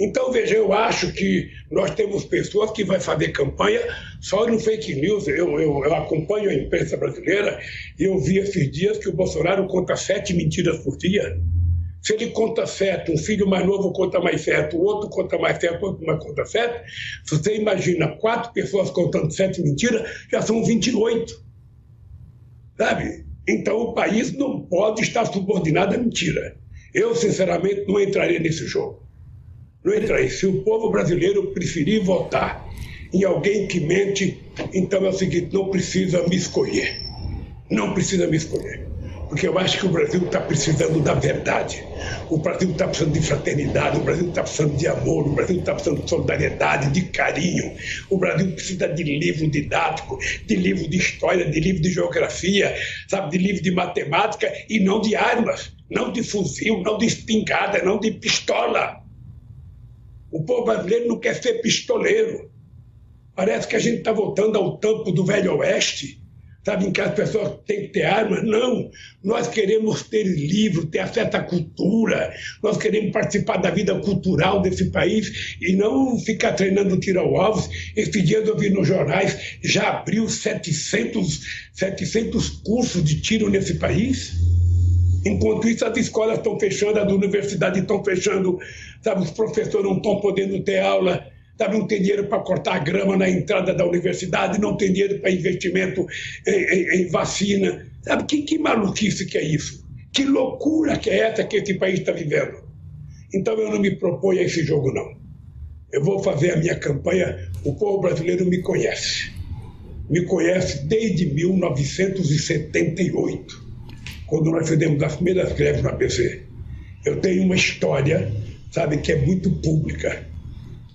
[SPEAKER 7] Então, veja, eu acho que nós temos pessoas que vão fazer campanha só no fake news. Eu, eu, eu acompanho a imprensa brasileira e eu vi esses dias que o Bolsonaro conta sete mentiras por dia. Se ele conta certo, um filho mais novo conta mais certo, o outro conta mais certo, o outro mais conta certo, se você imagina quatro pessoas contando sete mentiras, já são 28. Sabe? Então o país não pode estar subordinado à mentira. Eu, sinceramente, não entraria nesse jogo. Não entraria. Se o povo brasileiro preferir votar em alguém que mente, então é o seguinte: não precisa me escolher. Não precisa me escolher porque eu acho que o Brasil está precisando da verdade. O Brasil está precisando de fraternidade, o Brasil está precisando de amor, o Brasil está precisando de solidariedade, de carinho. O Brasil precisa de livro didático, de livro de história, de livro de geografia, sabe, de livro de matemática e não de armas, não de fuzil, não de espingarda, não de pistola. O povo brasileiro não quer ser pistoleiro. Parece que a gente está voltando ao tampo do Velho Oeste sabe, em que as pessoas têm que ter armas. Não, nós queremos ter livro, ter acesso à cultura, nós queremos participar da vida cultural desse país e não ficar treinando tiro ao alvo. Esses dias eu vi nos jornais, já abriu 700, 700 cursos de tiro nesse país. Enquanto isso, as escolas estão fechando, as universidades estão fechando, sabe, os professores não estão podendo ter aula não tem dinheiro para cortar a grama na entrada da universidade, não tem dinheiro para investimento em, em, em, vacina. Sabe, que, que maluquice que é isso? Que loucura que é essa que esse país está vivendo? Então eu não me proponho a esse jogo, não. Eu vou fazer a minha campanha, o povo brasileiro me conhece. Me conhece desde 1978, quando nós fizemos as primeiras greves no ABC. Eu tenho uma história, sabe, que é muito pública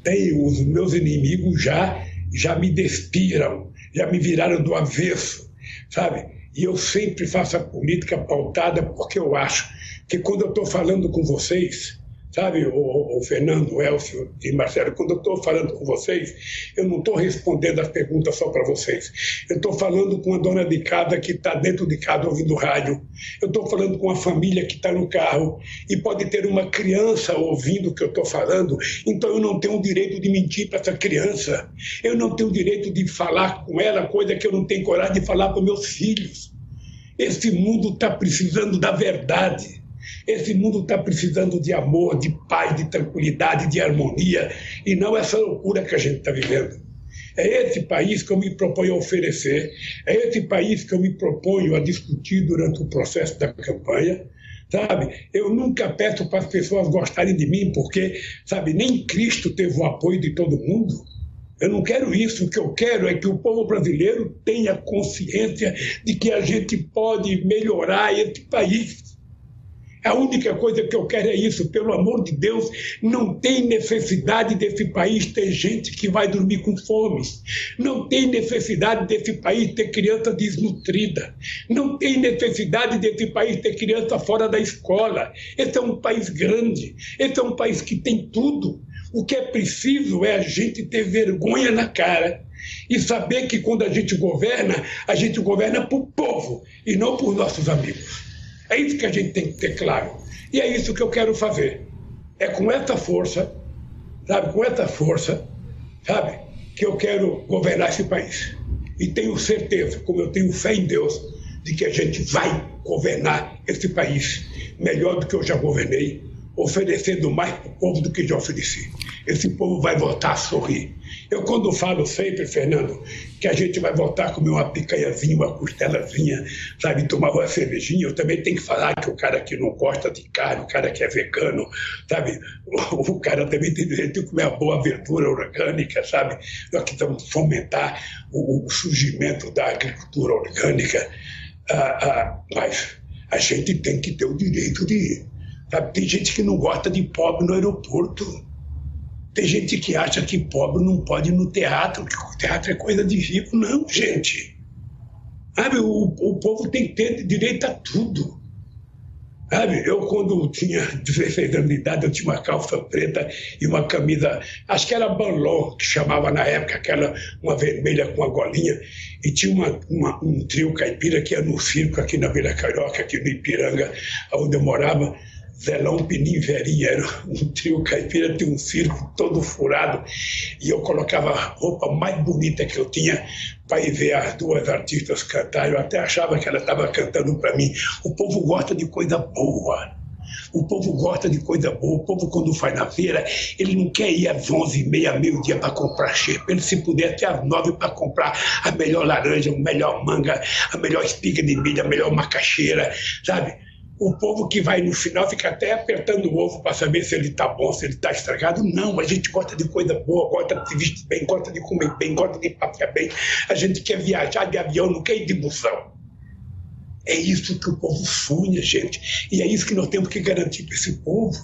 [SPEAKER 7] tem os meus inimigos já já me despiram, já me viraram do avesso, sabe? E eu sempre faço a política pautada porque eu acho que quando eu estou falando com vocês, Sabe, o, o Fernando, o Elcio e Marcelo, quando eu estou falando com vocês, eu não estou respondendo as perguntas só para vocês. Eu estou falando com a dona de casa que está dentro de casa ouvindo rádio. Eu estou falando com a família que está no carro e pode ter uma criança ouvindo o que eu estou falando. Então eu não tenho o direito de mentir para essa criança. Eu não tenho o direito de falar com ela coisa que eu não tenho coragem de falar para meus filhos. Esse mundo está precisando da verdade. Esse mundo está precisando de amor, de paz, de tranquilidade, de harmonia, e não essa loucura que a gente está vivendo. É esse país que eu me proponho a oferecer, é esse país que eu me proponho a discutir durante o processo da campanha, sabe? Eu nunca peço para as pessoas gostarem de mim, porque, sabe, nem Cristo teve o apoio de todo mundo. Eu não quero isso. O que eu quero é que o povo brasileiro tenha consciência de que a gente pode melhorar esse país. A única coisa que eu quero é isso, pelo amor de Deus, não tem necessidade desse país ter gente que vai dormir com fome. Não tem necessidade desse país ter criança desnutrida. Não tem necessidade desse país ter criança fora da escola. Esse é um país grande. Esse é um país que tem tudo. O que é preciso é a gente ter vergonha na cara e saber que quando a gente governa, a gente governa para o povo e não por nossos amigos. É isso que a gente tem que ter claro. E é isso que eu quero fazer. É com essa força, sabe, com essa força, sabe, que eu quero governar esse país. E tenho certeza, como eu tenho fé em Deus, de que a gente vai governar esse país melhor do que eu já governei, oferecendo mais para o povo do que já ofereci. Esse povo vai voltar a sorrir. Eu, quando falo sempre, Fernando, que a gente vai voltar a comer uma picanhazinha, uma costelazinha, sabe, tomar uma cervejinha, eu também tenho que falar que o cara que não gosta de carne, o cara que é vegano, sabe, o, o cara também tem direito de comer uma boa verdura orgânica, sabe? Nós que estamos fomentar o, o, surgimento da agricultura orgânica, ah, ah, mas a gente tem que ter o direito de ir. Sabe? Tem gente que não gosta de pobre no aeroporto. Tem gente que acha que pobre não pode ir no teatro, que o teatro é coisa de rico. Não, gente. Sabe, o, o povo tem que ter direito a tudo. Sabe, eu quando tinha 16 anos de idade, eu tinha uma calça preta e uma camisa, acho que era Banlon, que chamava na época, aquela, uma vermelha com uma golinha, e tinha uma, uma, um trio caipira que ia no circo aqui na Vila Carioca, aqui no Ipiranga, onde eu morava, Velão Pininveri, era um trio caipira, tinha um circo todo furado, e eu colocava a roupa mais bonita que eu tinha para ir ver as duas artistas cantar. Eu até achava que ela estava cantando para mim. O povo gosta de coisa boa. O povo gosta de coisa boa. O povo, quando vai na feira, ele não quer ir às 11h30, meio-dia para comprar xepa. Ele, se puder, até às 9 para comprar a melhor laranja, a melhor manga, a melhor espiga de milho, a melhor macaxeira, sabe? O povo que vai no final fica até apertando o ovo para saber se ele está bom, se ele está estragado. Não, a gente gosta de coisa boa, gosta de se vestir bem, gosta de comer bem, gosta de passear bem. A gente quer viajar de avião, não quer ir de busão. É isso que o povo sonha, gente. E é isso que nós temos que garantir para esse povo.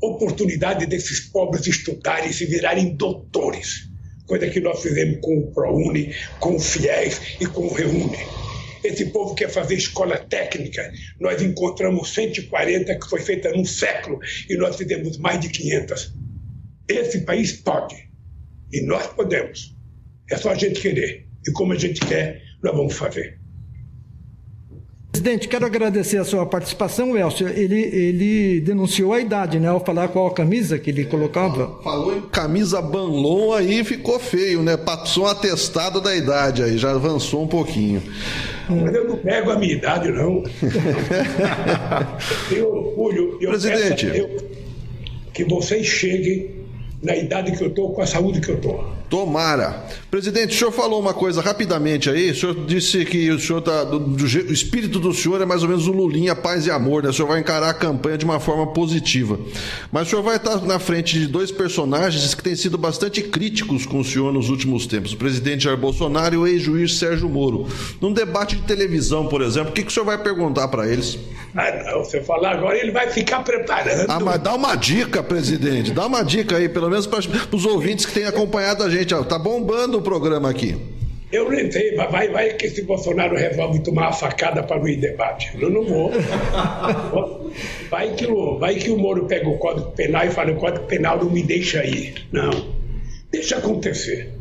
[SPEAKER 7] Oportunidade desses pobres estudarem e se virarem doutores. Coisa que nós fizemos com o ProUni, com o FIES e com o REUNE esse povo quer fazer escola técnica. Nós encontramos 140 que foi feita num século e nós fizemos mais de 500. Esse país pode. E nós podemos. É só a gente querer. E como a gente quer, nós vamos fazer.
[SPEAKER 9] Presidente, quero agradecer a sua participação, Elcio. Ele, ele denunciou a idade, né? Ao falar qual a camisa que ele colocava.
[SPEAKER 10] Falou em camisa Banlon, aí ficou feio, né? Passou um atestado da idade aí, já avançou um pouquinho.
[SPEAKER 7] Mas eu não pego a minha idade, não. eu tenho orgulho. Eu
[SPEAKER 10] Presidente.
[SPEAKER 7] que vocês cheguem na idade que eu estou, com a saúde que eu estou.
[SPEAKER 10] Tomara. Presidente, o senhor falou uma coisa rapidamente aí. O senhor disse que o senhor tá. Do, do, o espírito do senhor é mais ou menos o Lulinha, paz e amor, né? O senhor vai encarar a campanha de uma forma positiva. Mas o senhor vai estar na frente de dois personagens que têm sido bastante críticos com o senhor nos últimos tempos: o presidente Jair Bolsonaro e o ex-juiz Sérgio Moro. Num debate de televisão, por exemplo, o que, que o senhor vai perguntar para eles?
[SPEAKER 7] Ah, não, você falar agora, ele vai ficar preparando.
[SPEAKER 10] Ah, mas dá uma dica, presidente. Dá uma dica aí, pelo menos para os ouvintes que têm acompanhado a gente gente. Tá bombando o programa aqui.
[SPEAKER 7] Eu nem sei, vai, vai que se Bolsonaro resolve tomar uma facada para não ir debate. Eu não vou. Vai que, o, vai que o Moro pega o Código Penal e fala: o Código Penal não me deixa ir. Não. Deixa acontecer.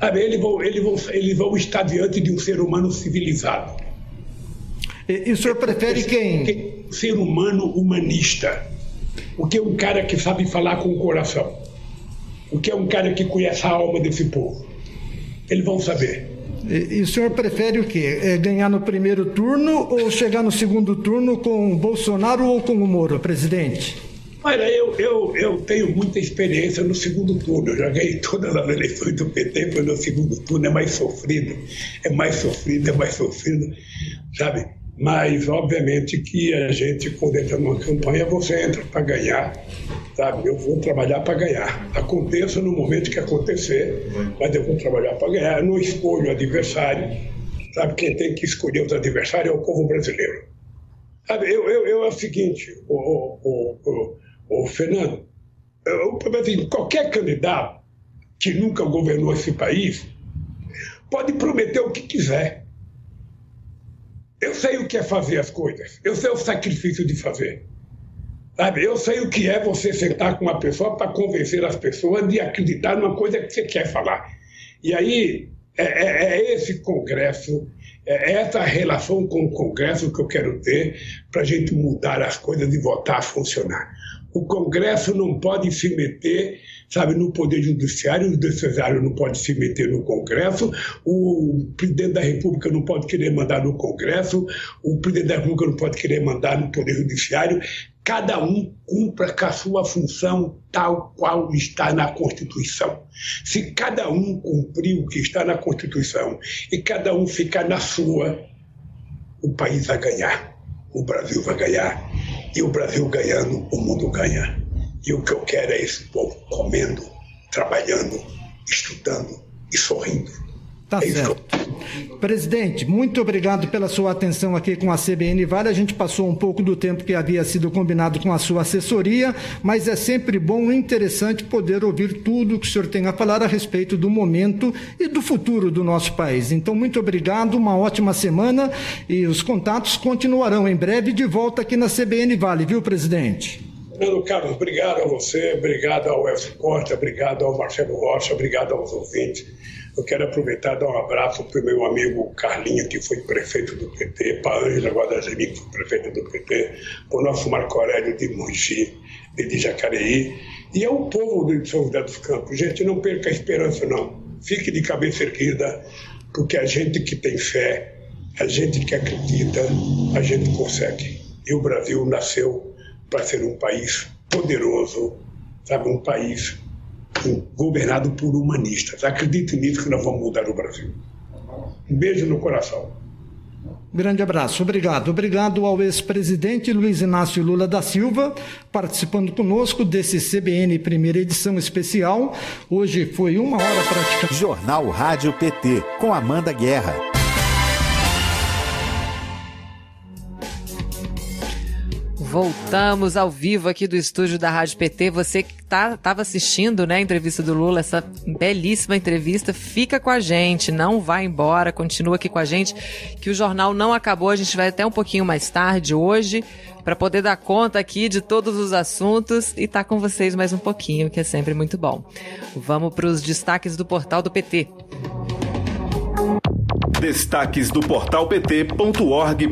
[SPEAKER 7] Sabe, eles vão, eles, vão, eles vão estar diante de um ser humano civilizado.
[SPEAKER 9] E, e o senhor prefere quem?
[SPEAKER 7] Ser humano humanista. O que é um cara que sabe falar com o coração. O que é um cara que conhece a alma desse povo. Eles vão saber.
[SPEAKER 9] E, e o senhor prefere o quê? É ganhar no primeiro turno ou chegar no segundo turno com o Bolsonaro ou com o Moro, presidente?
[SPEAKER 7] Olha, eu, eu, eu tenho muita experiência no segundo turno. Eu já ganhei todas as eleições do PT, foi no segundo turno, é mais sofrido, é mais sofrido, é mais sofrido, sabe? Mas, obviamente, que a gente, quando entra numa campanha, você entra para ganhar, sabe? Eu vou trabalhar para ganhar. Aconteça no momento que acontecer, mas eu vou trabalhar para ganhar. Eu não escolho o adversário, sabe? Quem tem que escolher os adversários é o povo brasileiro. Sabe, eu, eu, eu é o seguinte, o, o, o, o Fernando, eu, assim, qualquer candidato que nunca governou esse país pode prometer o que quiser. Eu sei o que é fazer as coisas. Eu sei o sacrifício de fazer. Sabe? Eu sei o que é você sentar com uma pessoa para convencer as pessoas de acreditar numa coisa que você quer falar. E aí é, é, é esse congresso, é essa relação com o congresso que eu quero ter para a gente mudar as coisas e voltar a funcionar. O Congresso não pode se meter, sabe, no Poder Judiciário, o Judiciário não pode se meter no Congresso, o Presidente da República não pode querer mandar no Congresso, o Presidente da República não pode querer mandar no Poder Judiciário. Cada um cumpra com a sua função tal qual está na Constituição. Se cada um cumprir o que está na Constituição e cada um ficar na sua, o país vai ganhar, o Brasil vai ganhar e o Brasil ganhando, o mundo ganha. E o que eu quero é esse povo comendo, trabalhando, estudando e sorrindo.
[SPEAKER 9] Tá é certo. Presidente, muito obrigado pela sua atenção aqui com a CBN Vale. A gente passou um pouco do tempo que havia sido combinado com a sua assessoria, mas é sempre bom e interessante poder ouvir tudo que o senhor tem a falar a respeito do momento e do futuro do nosso país. Então, muito obrigado, uma ótima semana e os contatos continuarão em breve de volta aqui na CBN Vale, viu, presidente?
[SPEAKER 7] Fernando Carlos, obrigado a você, obrigado ao Elcio Costa, obrigado ao Marcelo Rocha, obrigado aos ouvintes. Eu quero aproveitar e dar um abraço para o meu amigo Carlinho, que foi prefeito do PT, para a Ângela Guadagnini, que foi prefeita do PT, para o nosso Marco Aurélio de Mogi, de Jacareí, e ao povo de São José dos Campos. Gente, não perca a esperança, não. Fique de cabeça erguida, porque a gente que tem fé, a gente que acredita, a gente consegue. E o Brasil nasceu para ser um país poderoso, sabe, um país governado por humanistas. Acredite nisso que nós vamos mudar o Brasil. Um beijo no coração.
[SPEAKER 9] Grande abraço, obrigado. Obrigado ao ex-presidente Luiz Inácio Lula da Silva, participando conosco desse CBN primeira edição especial. Hoje foi uma hora praticamente.
[SPEAKER 12] Jornal Rádio PT, com Amanda Guerra.
[SPEAKER 2] Voltamos ao vivo aqui do estúdio da Rádio PT. Você que tá, assistindo né, a entrevista do Lula, essa belíssima entrevista, fica com a gente, não vai embora, continua aqui com a gente, que o jornal não acabou. A gente vai até um pouquinho mais tarde hoje para poder dar conta aqui de todos os assuntos e estar tá com vocês mais um pouquinho, que é sempre muito bom. Vamos para os destaques do portal do PT.
[SPEAKER 1] Destaques do portal pt.org.br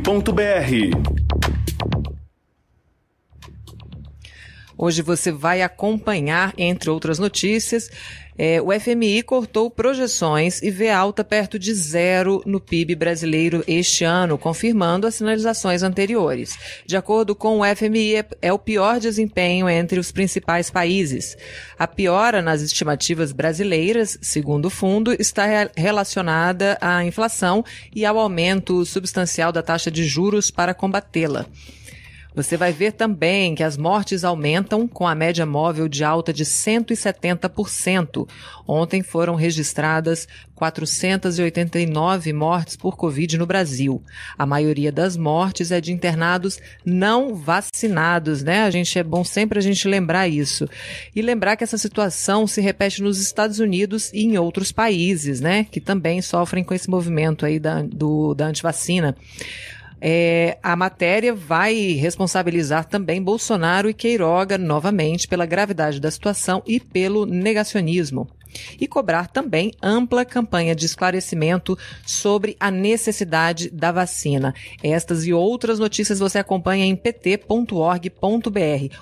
[SPEAKER 2] Hoje você vai acompanhar, entre outras notícias, é, o FMI cortou projeções e vê alta perto de zero no PIB brasileiro este ano, confirmando as sinalizações anteriores. De acordo com o FMI, é, é o pior desempenho entre os principais países. A piora nas estimativas brasileiras, segundo o fundo, está relacionada à inflação e ao aumento substancial da taxa de juros para combatê-la. Você vai ver também que as mortes aumentam com a média móvel de alta de 170%. Ontem foram registradas 489 mortes por Covid no Brasil. A maioria das mortes é de internados não vacinados, né? A gente é bom sempre a gente lembrar isso. E lembrar que essa situação se repete nos Estados Unidos e em outros países, né? Que também sofrem com esse movimento aí da, do, da antivacina. É, a matéria vai responsabilizar também Bolsonaro e Queiroga novamente pela gravidade da situação e pelo negacionismo. E cobrar também ampla campanha de esclarecimento sobre a necessidade da vacina. Estas e outras notícias você acompanha em pt.org.br.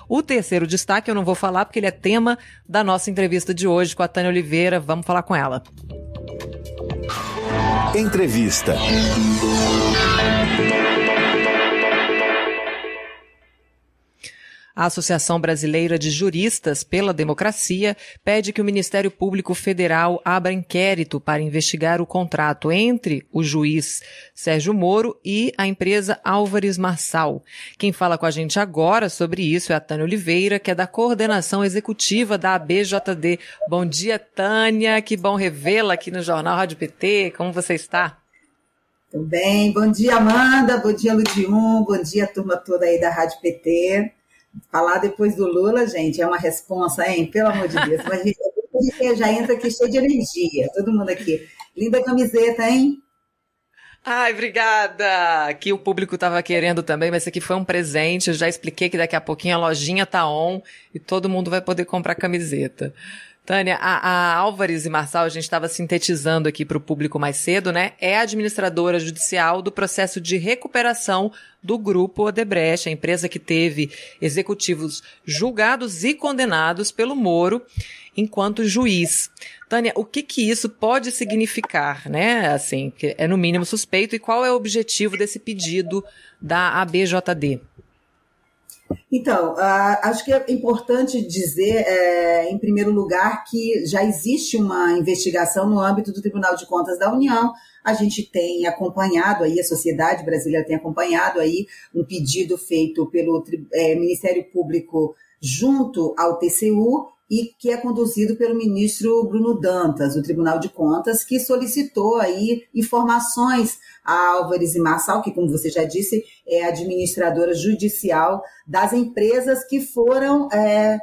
[SPEAKER 2] O terceiro destaque eu não vou falar porque ele é tema da nossa entrevista de hoje com a Tânia Oliveira. Vamos falar com ela.
[SPEAKER 1] Entrevista.
[SPEAKER 2] A Associação Brasileira de Juristas pela Democracia pede que o Ministério Público Federal abra inquérito para investigar o contrato entre o juiz Sérgio Moro e a empresa Álvares Marçal. Quem fala com a gente agora sobre isso é a Tânia Oliveira, que é da coordenação executiva da ABJD. Bom dia, Tânia. Que bom revê-la aqui no Jornal Rádio PT. Como você está?
[SPEAKER 13] Tudo bem. Bom dia, Amanda. Bom dia, Ludium. Bom dia, turma toda aí da Rádio PT. Falar depois do Lula, gente, é uma responsa, hein? Pelo amor de Deus. Mas gente já entra aqui cheio de energia. Todo mundo aqui. Linda camiseta, hein?
[SPEAKER 2] Ai, obrigada! Que o público estava querendo também, mas isso aqui foi um presente. Eu já expliquei que daqui a pouquinho a lojinha tá on e todo mundo vai poder comprar camiseta. Tânia, a, a Álvares e Marçal, a gente estava sintetizando aqui para o público mais cedo, né? É administradora judicial do processo de recuperação do grupo Odebrecht, a empresa que teve executivos julgados e condenados pelo Moro enquanto juiz. Tânia, o que que isso pode significar, né? Assim, que é no mínimo suspeito e qual é o objetivo desse pedido da ABJD?
[SPEAKER 13] Então, acho que é importante dizer, é, em primeiro lugar, que já existe uma investigação no âmbito do Tribunal de Contas da União. A gente tem acompanhado aí, a sociedade brasileira tem acompanhado aí um pedido feito pelo é, Ministério Público junto ao TCU e que é conduzido pelo ministro Bruno Dantas, do Tribunal de Contas, que solicitou aí informações a Álvares e Marçal, que, como você já disse, é administradora judicial das empresas que foram é,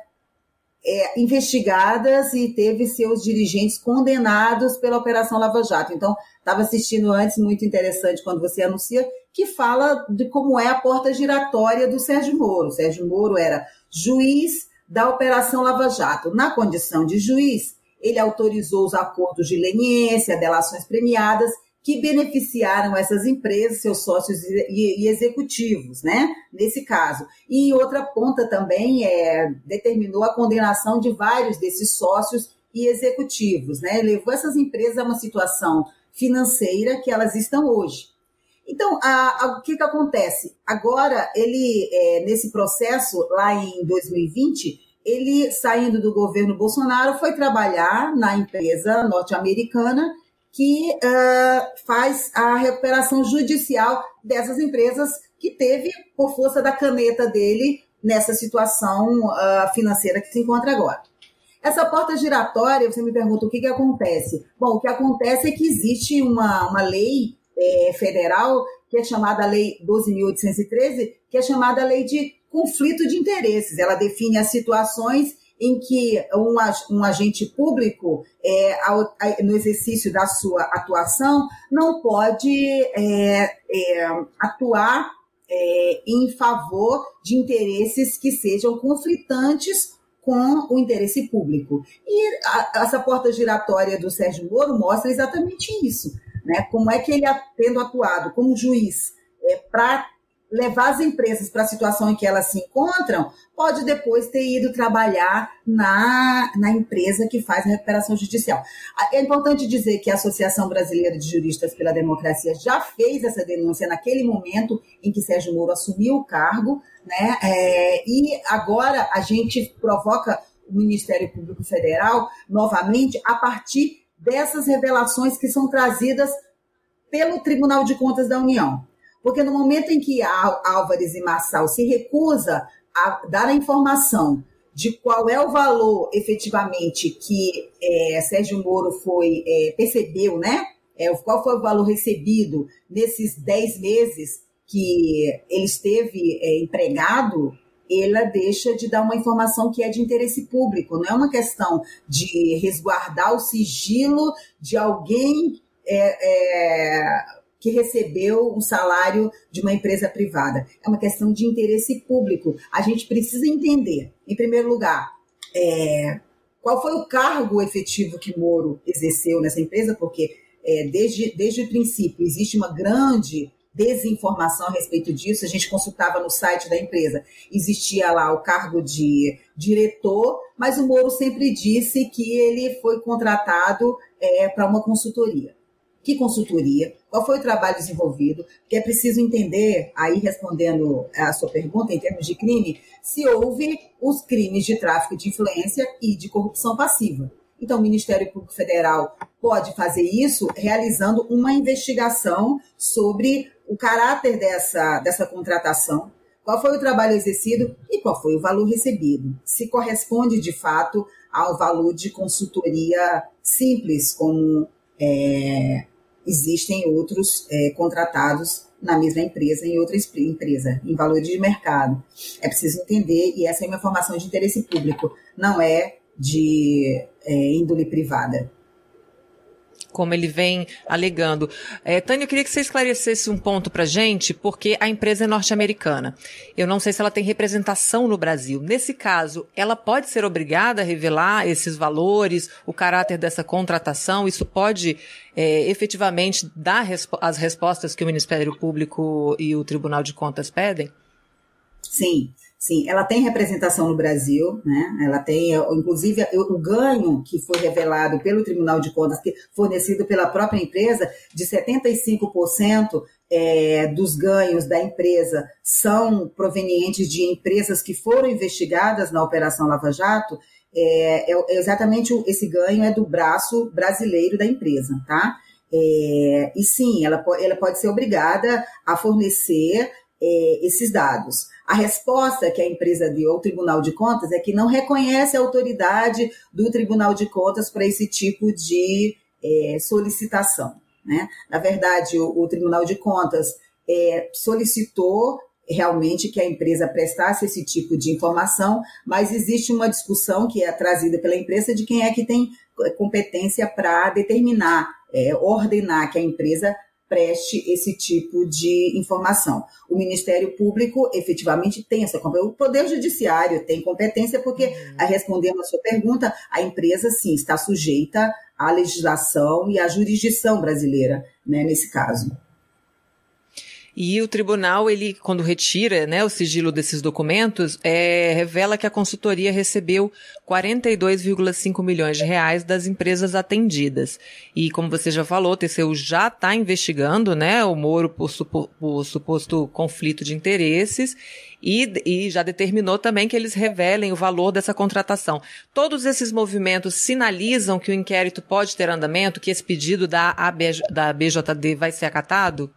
[SPEAKER 13] é, investigadas e teve seus dirigentes condenados pela Operação Lava Jato. Então, estava assistindo antes, muito interessante quando você anuncia, que fala de como é a porta giratória do Sérgio Moro. O Sérgio Moro era juiz da Operação Lava Jato. Na condição de juiz, ele autorizou os acordos de leniência, delações premiadas, que beneficiaram essas empresas, seus sócios e, e, executivos, né? Nesse caso. E em outra ponta também é, determinou a condenação de vários desses sócios e executivos, né? Levou essas empresas a uma situação financeira que elas estão hoje. Então, a, a, o que, que acontece? Agora, ele, é, nesse processo, lá em 2020, ele, saindo do governo Bolsonaro, foi trabalhar na empresa norte-americana que uh, faz a recuperação judicial dessas empresas que teve, por força da caneta dele, nessa situação uh, financeira que se encontra agora. Essa porta giratória, você me pergunta o que, que acontece? Bom, o que acontece é que existe uma, uma lei é, federal, que é chamada Lei 12.813, que é chamada Lei de Conflito de Interesses. Ela define as situações em que um, um agente público, é, ao, no exercício da sua atuação, não pode é, é, atuar é, em favor de interesses que sejam conflitantes com o interesse público. E a, essa porta giratória do Sérgio Moro mostra exatamente isso né? Como é que ele, tendo atuado como juiz é, para levar as empresas para a situação em que elas se encontram, pode depois ter ido trabalhar na, na empresa que faz a recuperação judicial. É importante dizer que a Associação Brasileira de Juristas pela Democracia já fez essa denúncia naquele momento em que Sérgio Moro assumiu o cargo, né? É, e agora a gente provoca o Ministério Público Federal novamente a partir dessas revelações que são trazidas pelo Tribunal de Contas da União. Porque no momento em que Álvares e Marçal se recusa a dar a informação de qual é o valor efetivamente que é, Sérgio Moro foi é, percebeu, né? É, qual foi o valor recebido nesses 10 meses que ele esteve é, empregado, ela deixa de dar uma informação que é de interesse público, não é uma questão de resguardar o sigilo de alguém é, é, que recebeu um salário de uma empresa privada. É uma questão de interesse público. A gente precisa entender, em primeiro lugar, é, qual foi o cargo efetivo que Moro exerceu nessa empresa, porque é, desde, desde o princípio existe uma grande desinformação a respeito disso. A gente consultava no site da empresa, existia lá o cargo de diretor, mas o Moro sempre disse que ele foi contratado é, para uma consultoria. Que consultoria? Qual foi o trabalho desenvolvido? Porque é preciso entender, aí respondendo a sua pergunta em termos de crime, se houve os crimes de tráfico de influência e de corrupção passiva. Então, o Ministério Público Federal pode fazer isso realizando uma investigação sobre o caráter dessa, dessa contratação, qual foi o trabalho exercido e qual foi o valor recebido. Se corresponde, de fato, ao valor de consultoria simples, como é, existem outros é, contratados na mesma empresa, em outra empresa, em valores de mercado. É preciso entender, e essa é uma informação de interesse público, não é de é, índole privada
[SPEAKER 2] como ele vem alegando. É, Tânia, eu queria que você esclarecesse um ponto para gente, porque a empresa é norte-americana. Eu não sei se ela tem representação no Brasil. Nesse caso, ela pode ser obrigada a revelar esses valores, o caráter dessa contratação? Isso pode é, efetivamente dar as respostas que o Ministério Público e o Tribunal de Contas pedem?
[SPEAKER 13] Sim. Sim, ela tem representação no Brasil, né? Ela tem, inclusive, o ganho que foi revelado pelo Tribunal de Contas, que fornecido pela própria empresa, de 75% é, dos ganhos da empresa são provenientes de empresas que foram investigadas na Operação Lava Jato. É, é exatamente esse ganho é do braço brasileiro da empresa, tá? É, e sim, ela, ela pode ser obrigada a fornecer esses dados. A resposta que a empresa deu ao Tribunal de Contas é que não reconhece a autoridade do Tribunal de Contas para esse tipo de é, solicitação. Né? Na verdade, o, o Tribunal de Contas é, solicitou realmente que a empresa prestasse esse tipo de informação, mas existe uma discussão que é trazida pela empresa de quem é que tem competência para determinar, é, ordenar que a empresa preste esse tipo de informação. O Ministério Público efetivamente tem essa competência. O Poder Judiciário tem competência, porque, uhum. respondendo a sua pergunta, a empresa, sim, está sujeita à legislação e à jurisdição brasileira, né, nesse caso.
[SPEAKER 2] E o tribunal, ele, quando retira né, o sigilo desses documentos, é, revela que a consultoria recebeu 42,5 milhões de reais das empresas atendidas. E como você já falou, o TCU já está investigando né, o Moro por, supo, por suposto conflito de interesses e, e, já determinou também que eles revelem o valor dessa contratação. Todos esses movimentos sinalizam que o inquérito pode ter andamento, que esse pedido da, AB, da BJD vai ser acatado?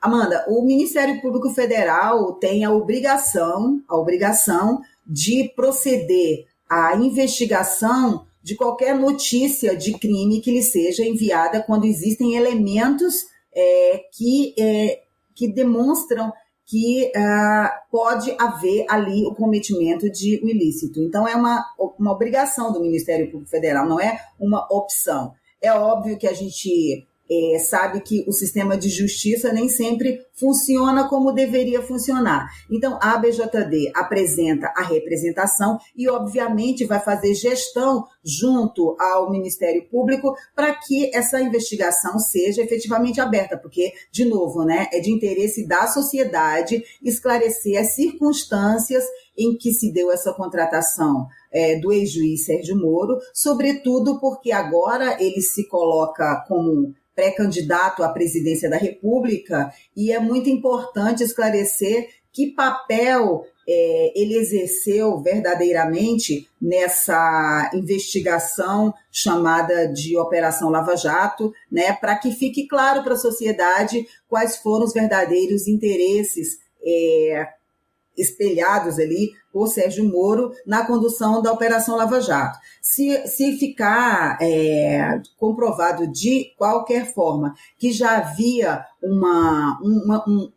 [SPEAKER 13] Amanda, o Ministério Público Federal tem a obrigação, a obrigação de proceder à investigação de qualquer notícia de crime que lhe seja enviada quando existem elementos é, que, é, que demonstram que uh, pode haver ali o cometimento de um ilícito. Então, é uma, uma obrigação do Ministério Público Federal, não é uma opção. É óbvio que a gente é, sabe que o sistema de justiça nem sempre funciona como deveria funcionar. Então, a ABJD apresenta a representação e, obviamente, vai fazer gestão junto ao Ministério Público para que essa investigação seja efetivamente aberta, porque, de novo, né, é de interesse da sociedade esclarecer as circunstâncias em que se deu essa contratação é, do ex-juiz Sérgio Moro, sobretudo porque agora ele se coloca como pré-candidato à presidência da República, e é muito importante esclarecer que papel é, ele exerceu verdadeiramente nessa investigação chamada de Operação Lava Jato, né, para que fique claro para a sociedade quais foram os verdadeiros interesses é, espelhados ali por Sérgio Moro na condução da Operação Lava Jato. Se, se ficar é, comprovado de qualquer forma que já havia uma, uma, um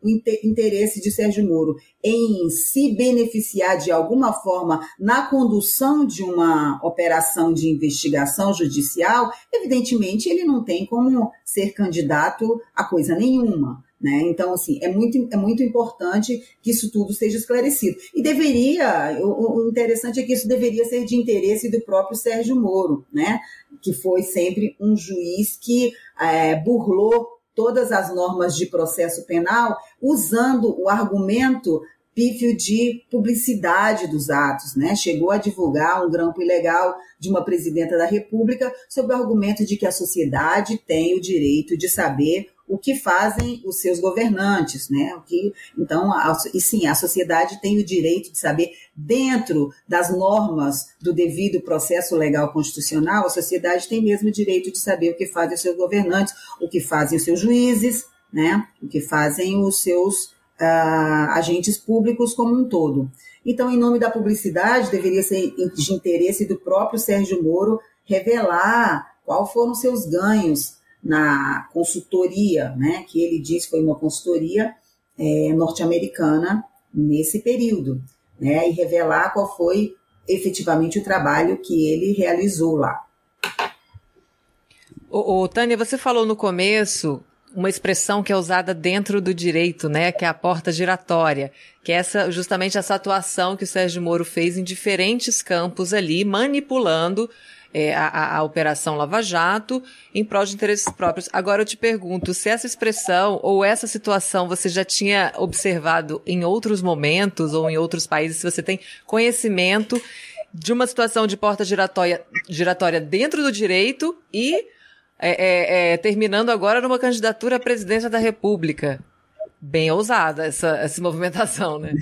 [SPEAKER 13] interesse de Sérgio Moro em se beneficiar de alguma forma na condução de uma operação de investigação judicial, evidentemente ele não tem como ser candidato a coisa nenhuma. Né? Então, assim, é muito, é muito importante que isso tudo seja esclarecido. E deveria, o, o, interessante é que isso deveria ser de interesse do próprio Sérgio Moro, né? que foi sempre um juiz que é, burlou todas as normas de processo penal usando o argumento pífio de publicidade dos atos, né? Chegou a divulgar um grampo ilegal de uma presidenta da República sob o argumento de que a sociedade tem o direito de saber o que fazem os seus governantes, né? O que, então, a, e sim, a sociedade tem o direito de saber, dentro das normas do devido processo legal constitucional, a sociedade tem mesmo o direito de saber o que fazem os seus governantes, o que fazem os seus juízes, né? O que fazem os seus uh, agentes públicos como um todo. Então, em nome da publicidade, deveria ser de interesse do próprio Sérgio Moro revelar qual foram seus ganhos na consultoria, né, que ele disse foi uma consultoria é, norte-americana nesse período, né, e revelar qual foi efetivamente o trabalho que ele realizou lá.
[SPEAKER 2] Ô, Tânia, você falou no começo uma expressão que é usada dentro do direito, né, que é a porta giratória, que é essa justamente essa atuação que o Sérgio Moro fez em diferentes campos ali, manipulando é, a, a, Operação Lava Jato em prol de interesses próprios. Agora eu te pergunto se essa expressão ou essa situação você já tinha observado em outros momentos ou em outros países, se você tem conhecimento de uma situação de porta giratória, giratória dentro do direito e é, é, é, terminando agora numa candidatura à presidência da República. Bem ousada essa, essa movimentação, né?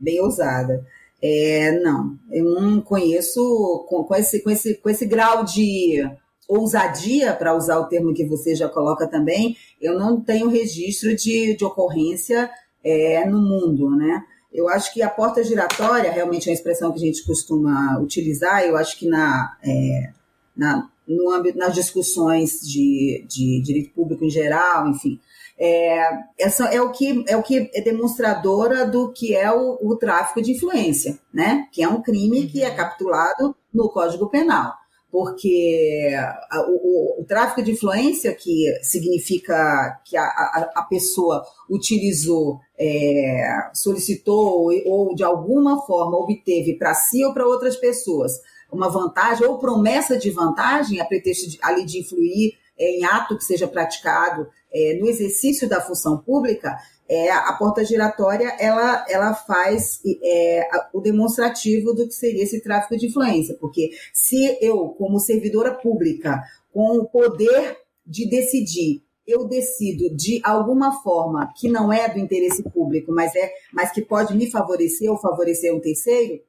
[SPEAKER 13] Bem ousada. É, não, eu não conheço com, com, esse, com, esse, com esse grau de ousadia, para usar o termo que você já coloca também, eu não tenho registro de, de ocorrência é, no mundo, né? Eu acho que a porta giratória realmente é uma expressão que a gente costuma utilizar, eu acho que na, é, na, no âmbito, nas discussões de, de direito público em geral, enfim, é, essa é o que é o que é demonstradora do que é o, o tráfico de influência, né? Que é um crime que é uhum. capitulado no Código Penal porque a, o, o, tráfico de influência, que significa que a, a, a pessoa utilizou, é, solicitou ou de alguma forma obteve para si ou para outras pessoas uma vantagem ou promessa de vantagem a pretexto de, ali de influir em ato que seja praticado é, no exercício da função pública, é, a porta giratória ela, ela faz é, o demonstrativo do que seria esse tráfico de influência, porque se eu, como servidora pública, com o poder de decidir, eu decido de alguma forma que não é do interesse público, mas é, mas que pode me favorecer ou favorecer um terceiro,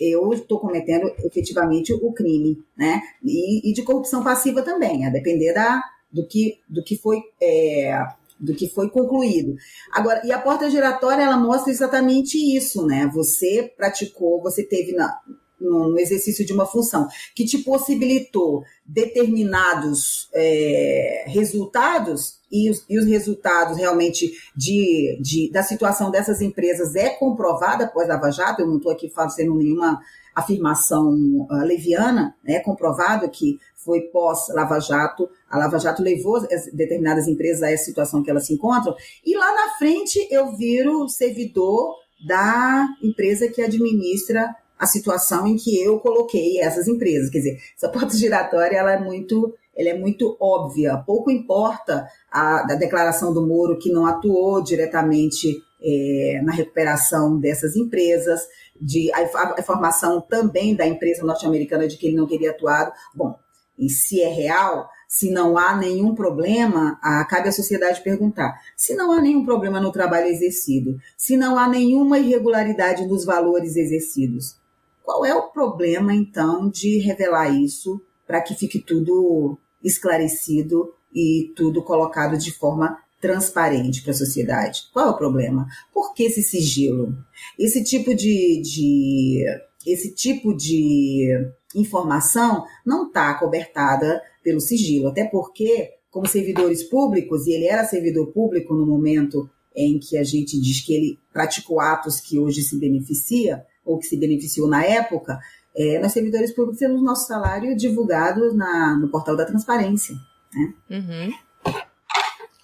[SPEAKER 13] eu estou cometendo efetivamente o crime, né? E, e, de corrupção passiva também, a depender da, do que, do que foi é, do que foi concluído. Agora, e a porta giratória ela mostra exatamente isso, né? Você praticou, você teve na, no, exercício de uma função que te possibilitou determinados é, resultados e os, e os, resultados realmente de, de, da situação dessas empresas é comprovada após Lava Jato, eu não estou aqui fazendo nenhuma afirmação uh, leviana, é comprovado que foi pós-Lava Jato, a Lava Jato levou determinadas empresas a essa situação que elas se encontram, e lá na frente eu viro servidor da empresa que administra a situação em que eu coloquei essas empresas. Quer dizer, essa porta giratória ela é muito, ela é muito óbvia. Pouco importa a da declaração do Moro que não atuou diretamente é, na recuperação dessas empresas, de a, a informação também da empresa norte-americana de que ele não teria atuado. Bom, e se é real, se não há nenhum problema, a, cabe à sociedade perguntar. Se não há nenhum problema no trabalho exercido, se não há nenhuma irregularidade nos valores exercidos, qual é o problema, então, de revelar isso para que fique tudo esclarecido e tudo colocado de forma transparente para a sociedade? Qual é o problema? Por que esse sigilo? Esse tipo de, de esse tipo de informação não está cobertada pelo sigilo, até porque, como servidores públicos, e ele era servidor público no momento em que a gente diz que ele praticou atos que hoje se beneficia, ou que se beneficiou na época, é, nós servidores públicos temos nosso salário divulgado na, no portal da transparência. Né?
[SPEAKER 2] Uhum.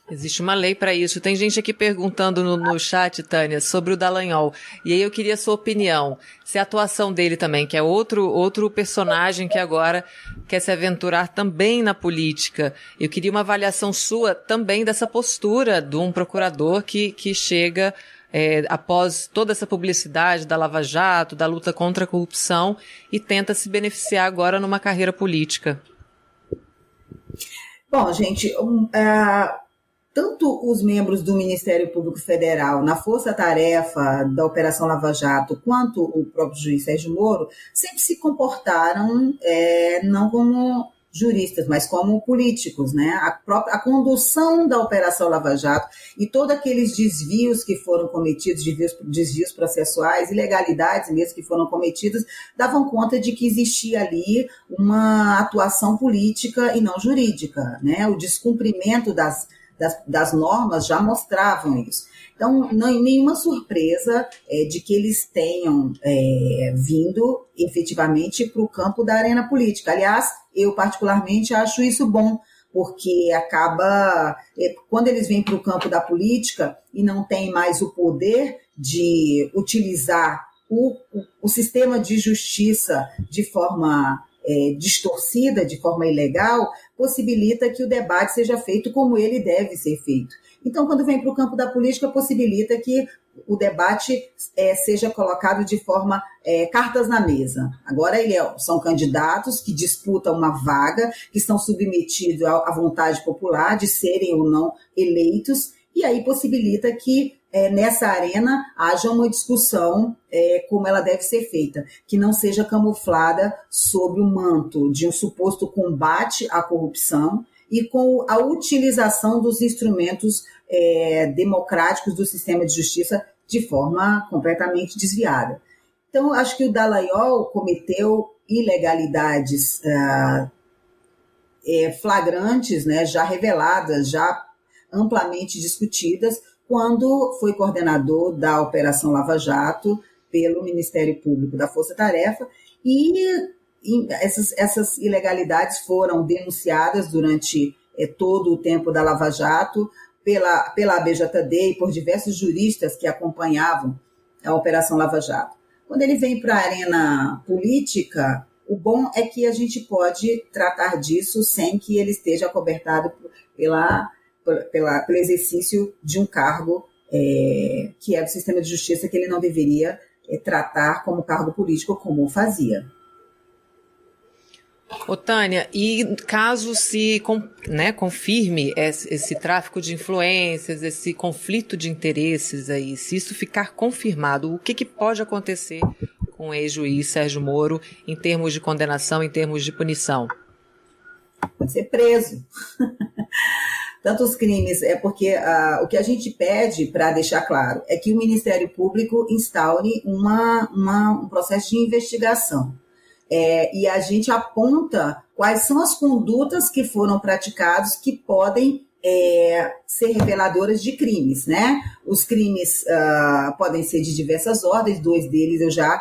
[SPEAKER 2] Existe uma lei para isso. Tem gente aqui perguntando no, no, chat, Tânia, sobre o Dallagnol. E aí eu queria a sua opinião. Se a atuação dele também, que é outro, outro personagem que agora quer se aventurar também na política. Eu queria uma avaliação sua também dessa postura de um procurador que, que chega é, após toda essa publicidade da Lava Jato, da luta contra a corrupção e tenta se beneficiar agora numa carreira política.
[SPEAKER 13] Bom, gente, um, uh tanto os membros do Ministério Público Federal na força-tarefa da Operação Lava Jato, quanto o próprio juiz Sérgio Moro, sempre se comportaram é, não como juristas, mas como políticos, né? A, própria, a condução da Operação Lava Jato e todos aqueles desvios que foram cometidos, desvios, desvios processuais, ilegalidades mesmo que foram cometidas, davam conta de que existia ali uma atuação política e não jurídica, né? O descumprimento das das, das normas já mostravam isso. Então, não, nenhuma surpresa é, de que eles tenham é, vindo efetivamente para o campo da arena política. Aliás, eu particularmente acho isso bom, porque acaba, é, quando eles vêm para o campo da política e não têm mais o poder de utilizar o, o, o sistema de justiça de forma é, distorcida, de forma ilegal, possibilita que o debate seja feito como ele deve ser feito. Então, quando vem para o campo da política, possibilita que o debate é, seja colocado de forma é, cartas na mesa. Agora ele é, são candidatos que disputam uma vaga, que estão submetidos à, à vontade popular de serem ou não eleitos, e aí possibilita que é, nessa arena haja uma discussão é, como ela deve ser feita, que não seja camuflada sob o manto de um suposto combate à corrupção e com a utilização dos instrumentos é, democráticos do sistema de justiça de forma completamente desviada. Então, acho que o Dallagnol cometeu ilegalidades ah, é, flagrantes, né, já reveladas, já amplamente discutidas, quando foi coordenador da Operação Lava Jato pelo Ministério Público da Força Tarefa e essas, essas ilegalidades foram denunciadas durante é, todo o tempo da Lava Jato pela, pela ABJD e por diversos juristas que acompanhavam a Operação Lava Jato. Quando ele vem para a arena política, o bom é que a gente pode tratar disso sem que ele esteja cobertado pela pela, pelo exercício de um cargo é, que é do sistema de justiça que ele não deveria é, tratar como cargo político como fazia.
[SPEAKER 2] Ô, Tânia, e caso se né, confirme esse, esse, tráfico de influências, esse conflito de interesses aí, se isso ficar confirmado, o que, que pode acontecer com o ex-juiz Sérgio Moro em termos de condenação, em termos de punição?
[SPEAKER 13] Pode ser preso. tantos crimes, é porque uh, o que a gente pede, para deixar claro, é que o Ministério Público instaure uma, uma um processo de investigação. É, e a gente aponta quais são as condutas que foram praticadas que podem é, ser reveladoras de crimes, né? Os crimes uh, podem ser de diversas ordens, dois deles eu já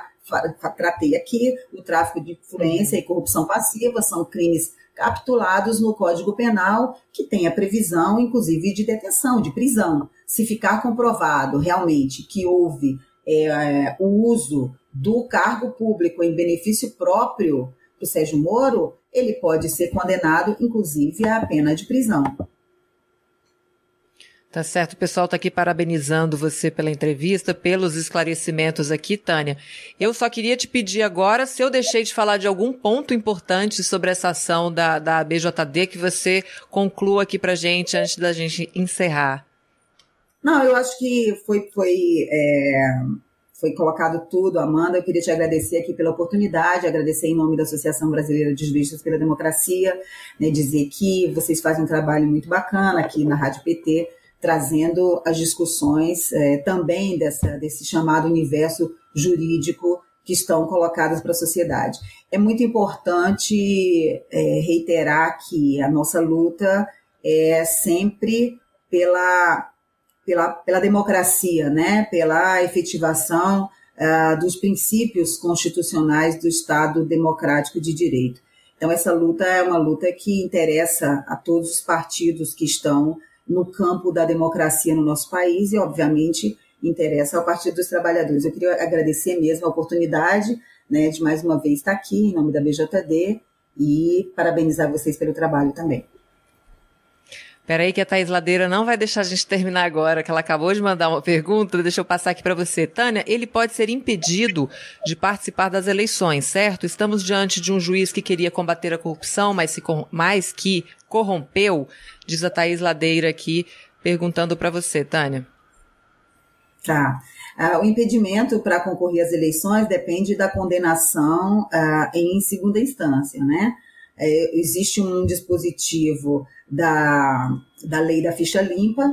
[SPEAKER 13] tratei aqui, o tráfico de influência e corrupção passiva são crimes capitulados no Código Penal, que tem a previsão, inclusive, de detenção, de prisão. Se ficar comprovado realmente que houve é, o uso do cargo público em benefício próprio do Sérgio Moro, ele pode ser condenado, inclusive, à pena de prisão.
[SPEAKER 2] Tá certo, o pessoal está aqui parabenizando você pela entrevista, pelos esclarecimentos aqui, Tânia. Eu só queria te pedir agora se eu deixei de falar de algum ponto importante sobre essa ação da, da BJD que você conclua aqui para gente antes da gente encerrar.
[SPEAKER 13] Não, eu acho que foi, foi, é, foi colocado tudo, Amanda. Eu queria te agradecer aqui pela oportunidade, agradecer em nome da Associação Brasileira de Juristas pela Democracia, né, dizer que vocês fazem um trabalho muito bacana aqui na Rádio PT trazendo as discussões é, também dessa, desse chamado universo jurídico que estão colocadas para a sociedade. É muito importante é, reiterar que a nossa luta é sempre pela, pela, pela democracia, né? pela efetivação uh, dos princípios constitucionais do Estado democrático de direito. Então, essa luta é uma luta que interessa a todos os partidos que estão no campo da democracia no nosso país e, obviamente, interessa ao Partido dos Trabalhadores. Eu queria agradecer mesmo a oportunidade né, de mais uma vez estar aqui em nome da BJD e parabenizar vocês pelo trabalho também.
[SPEAKER 2] Peraí que a Thaís Ladeira não vai deixar a gente terminar agora, que ela acabou de mandar uma pergunta, deixa eu passar aqui para você. Tânia, ele pode ser impedido de participar das eleições, certo? Estamos diante de um juiz que queria combater a corrupção, mas, se, mas que corrompeu, diz a Thaís Ladeira aqui, perguntando para você, Tânia.
[SPEAKER 13] Tá. Uh, o impedimento para concorrer às eleições depende da condenação uh, em segunda instância, né? É, existe um dispositivo da, da lei da ficha limpa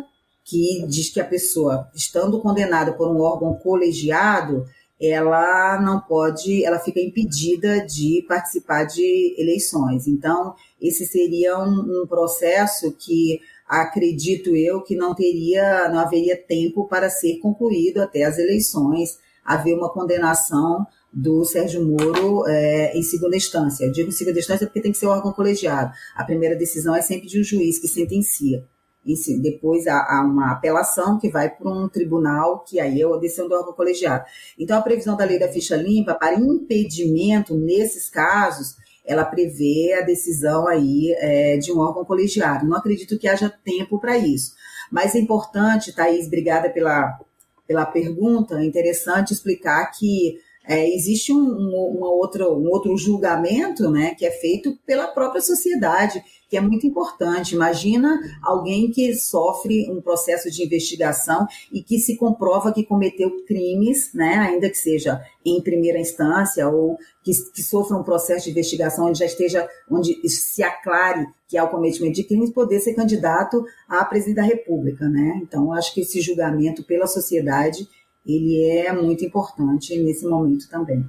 [SPEAKER 13] que diz que a pessoa, estando condenada por um órgão colegiado, ela não pode, ela fica impedida de participar de eleições. Então, esse seria um, um processo que acredito eu que não teria, não haveria tempo para ser concluído até as eleições, haver uma condenação do Sérgio Moro é, em segunda instância. Eu digo segunda instância porque tem que ser órgão colegiado. A primeira decisão é sempre de um juiz que sentencia. E se, depois há, há, uma apelação que vai para um tribunal, que aí é a decisão do órgão colegiado. Então, a previsão da lei da ficha limpa para impedimento nesses casos, ela prevê a decisão aí é, de um órgão colegiado. Não acredito que haja tempo para isso. Mas é importante, Thaís, obrigada pela, pela pergunta, é interessante explicar que é, existe um, um, uma outra, um outro julgamento né, que é feito pela própria sociedade, que é muito importante. Imagina alguém que sofre um processo de investigação e que se comprova que cometeu crimes, né, ainda que seja em primeira instância, ou que, que sofra um processo de investigação onde já esteja, onde se aclare que há o cometimento de crimes, poder ser candidato a presidente da República. Né? Então, acho que esse julgamento pela sociedade ele é muito importante nesse momento também.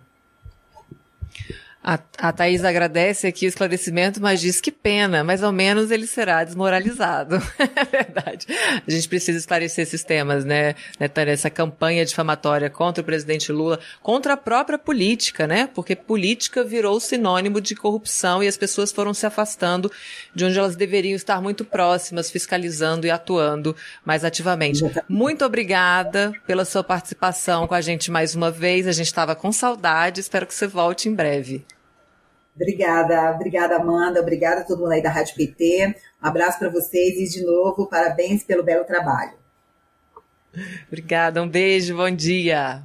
[SPEAKER 2] A, a Thaís agradece aqui o esclarecimento, mas diz que pena, mas ao menos ele será desmoralizado. é verdade. A gente precisa esclarecer esses temas, né, né, Tânia? Essa campanha difamatória contra o presidente Lula, contra a própria política, né? Porque política virou sinônimo de corrupção e as pessoas foram se afastando de onde elas deveriam estar muito próximas, fiscalizando e atuando mais ativamente. Muito obrigada pela sua participação com a gente mais uma vez. A gente estava com saudade, espero que você volte em breve.
[SPEAKER 13] Obrigada, obrigada Amanda, obrigada a todo mundo aí da Rádio PT. Um abraço para vocês e de novo, parabéns pelo belo trabalho.
[SPEAKER 2] Obrigada, um beijo, bom dia.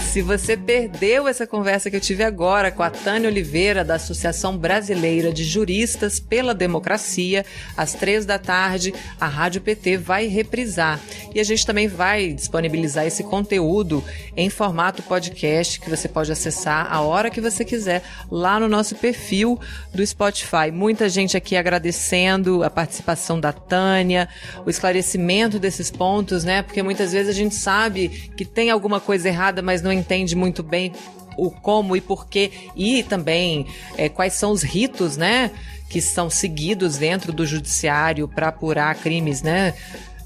[SPEAKER 2] Se você perdeu essa conversa que eu tive agora com a Tânia Oliveira, da Associação Brasileira de Juristas pela Democracia, às três da tarde, a Rádio PT vai reprisar. E a gente também vai disponibilizar esse conteúdo em formato podcast, que você pode acessar a hora que você quiser, lá no nosso perfil do Spotify. Muita gente aqui agradecendo a participação da Tânia, o esclarecimento desses pontos, né? Porque muitas vezes a gente sabe que tem alguma coisa errada, mas não entende muito bem o como e porquê e também é, quais são os ritos, né, que são seguidos dentro do judiciário para apurar crimes, né,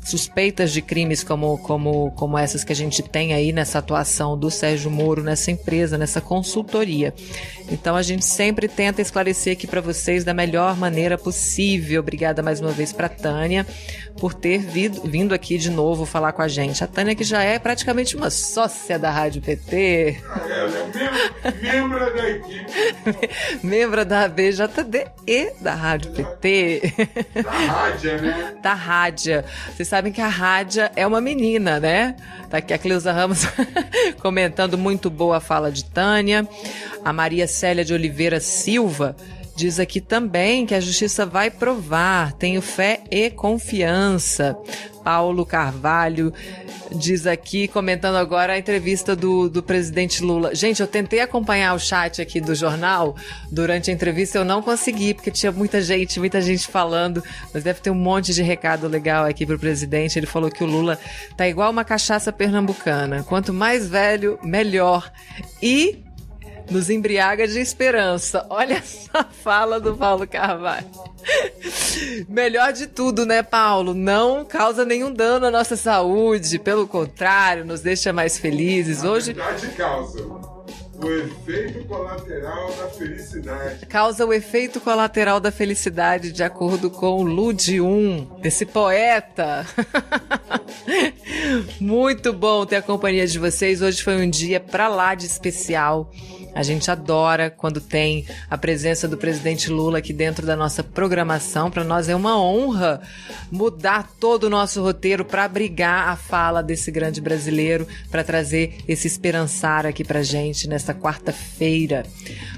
[SPEAKER 2] suspeitas de crimes como, como, como essas que a gente tem aí nessa atuação do Sérgio Moro nessa empresa, nessa consultoria. Então a gente sempre tenta esclarecer aqui para vocês da melhor maneira possível. Obrigada mais uma vez para Tânia por ter vindo, vindo aqui de novo falar com a gente. A Tânia que já é praticamente uma sócia da Rádio PT.
[SPEAKER 3] É, membro da equipe.
[SPEAKER 2] membro da ABJD e da Rádio PT.
[SPEAKER 3] Da Rádia, né?
[SPEAKER 2] Da Rádia. Vocês sabem que a Rádia é uma menina, né? Tá aqui a Cleusa Ramos comentando muito boa a fala de Tânia. A Maria Célia de Oliveira Silva Diz aqui também que a justiça vai provar, tenho fé e confiança. Paulo Carvalho diz aqui, comentando agora a entrevista do, do presidente Lula. Gente, eu tentei acompanhar o chat aqui do jornal durante a entrevista, eu não consegui, porque tinha muita gente, muita gente falando, mas deve ter um monte de recado legal aqui pro presidente. Ele falou que o Lula tá igual uma cachaça pernambucana. Quanto mais velho, melhor. E nos embriaga de esperança. Olha essa fala do Paulo Carvalho. Melhor de tudo, né, Paulo? Não causa nenhum dano à nossa saúde, pelo contrário, nos deixa mais felizes. Hoje.
[SPEAKER 3] Verdade, causa. O efeito colateral da felicidade.
[SPEAKER 2] Causa o efeito colateral da felicidade, de acordo com Lud 1, esse poeta. Muito bom ter a companhia de vocês. Hoje foi um dia pra lá de especial. A gente adora quando tem a presença do presidente Lula aqui dentro da nossa programação. Para nós é uma honra mudar todo o nosso roteiro para abrigar a fala desse grande brasileiro, para trazer esse esperançar aqui para gente nesta quarta-feira.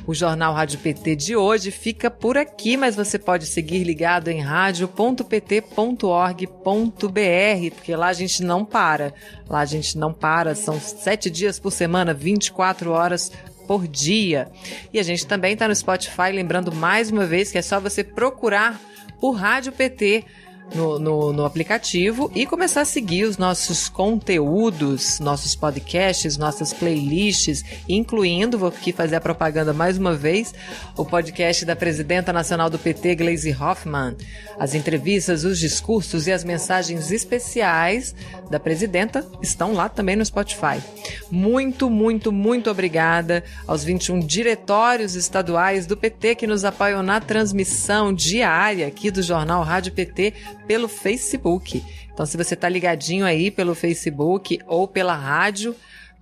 [SPEAKER 2] O Jornal Rádio PT de hoje fica por aqui, mas você pode seguir ligado em rádio.pt.org.br, porque lá a gente não para. Lá a gente não para, são sete dias por semana, 24 horas por dia. E a gente também está no Spotify, lembrando mais uma vez que é só você procurar por Rádio PT no, no, no, aplicativo e começar a seguir os nossos conteúdos, nossos podcasts, nossas playlists, incluindo, vou aqui fazer a propaganda mais uma vez, o podcast da presidenta nacional do PT, Gleisi Hoffmann. As entrevistas, os discursos e as mensagens especiais da presidenta estão lá também no Spotify. Muito, muito, muito obrigada aos 21 diretórios estaduais do PT que nos apoiam na transmissão diária aqui do Jornal Rádio PT pelo Facebook. Então, se você está ligadinho aí pelo Facebook ou pela rádio,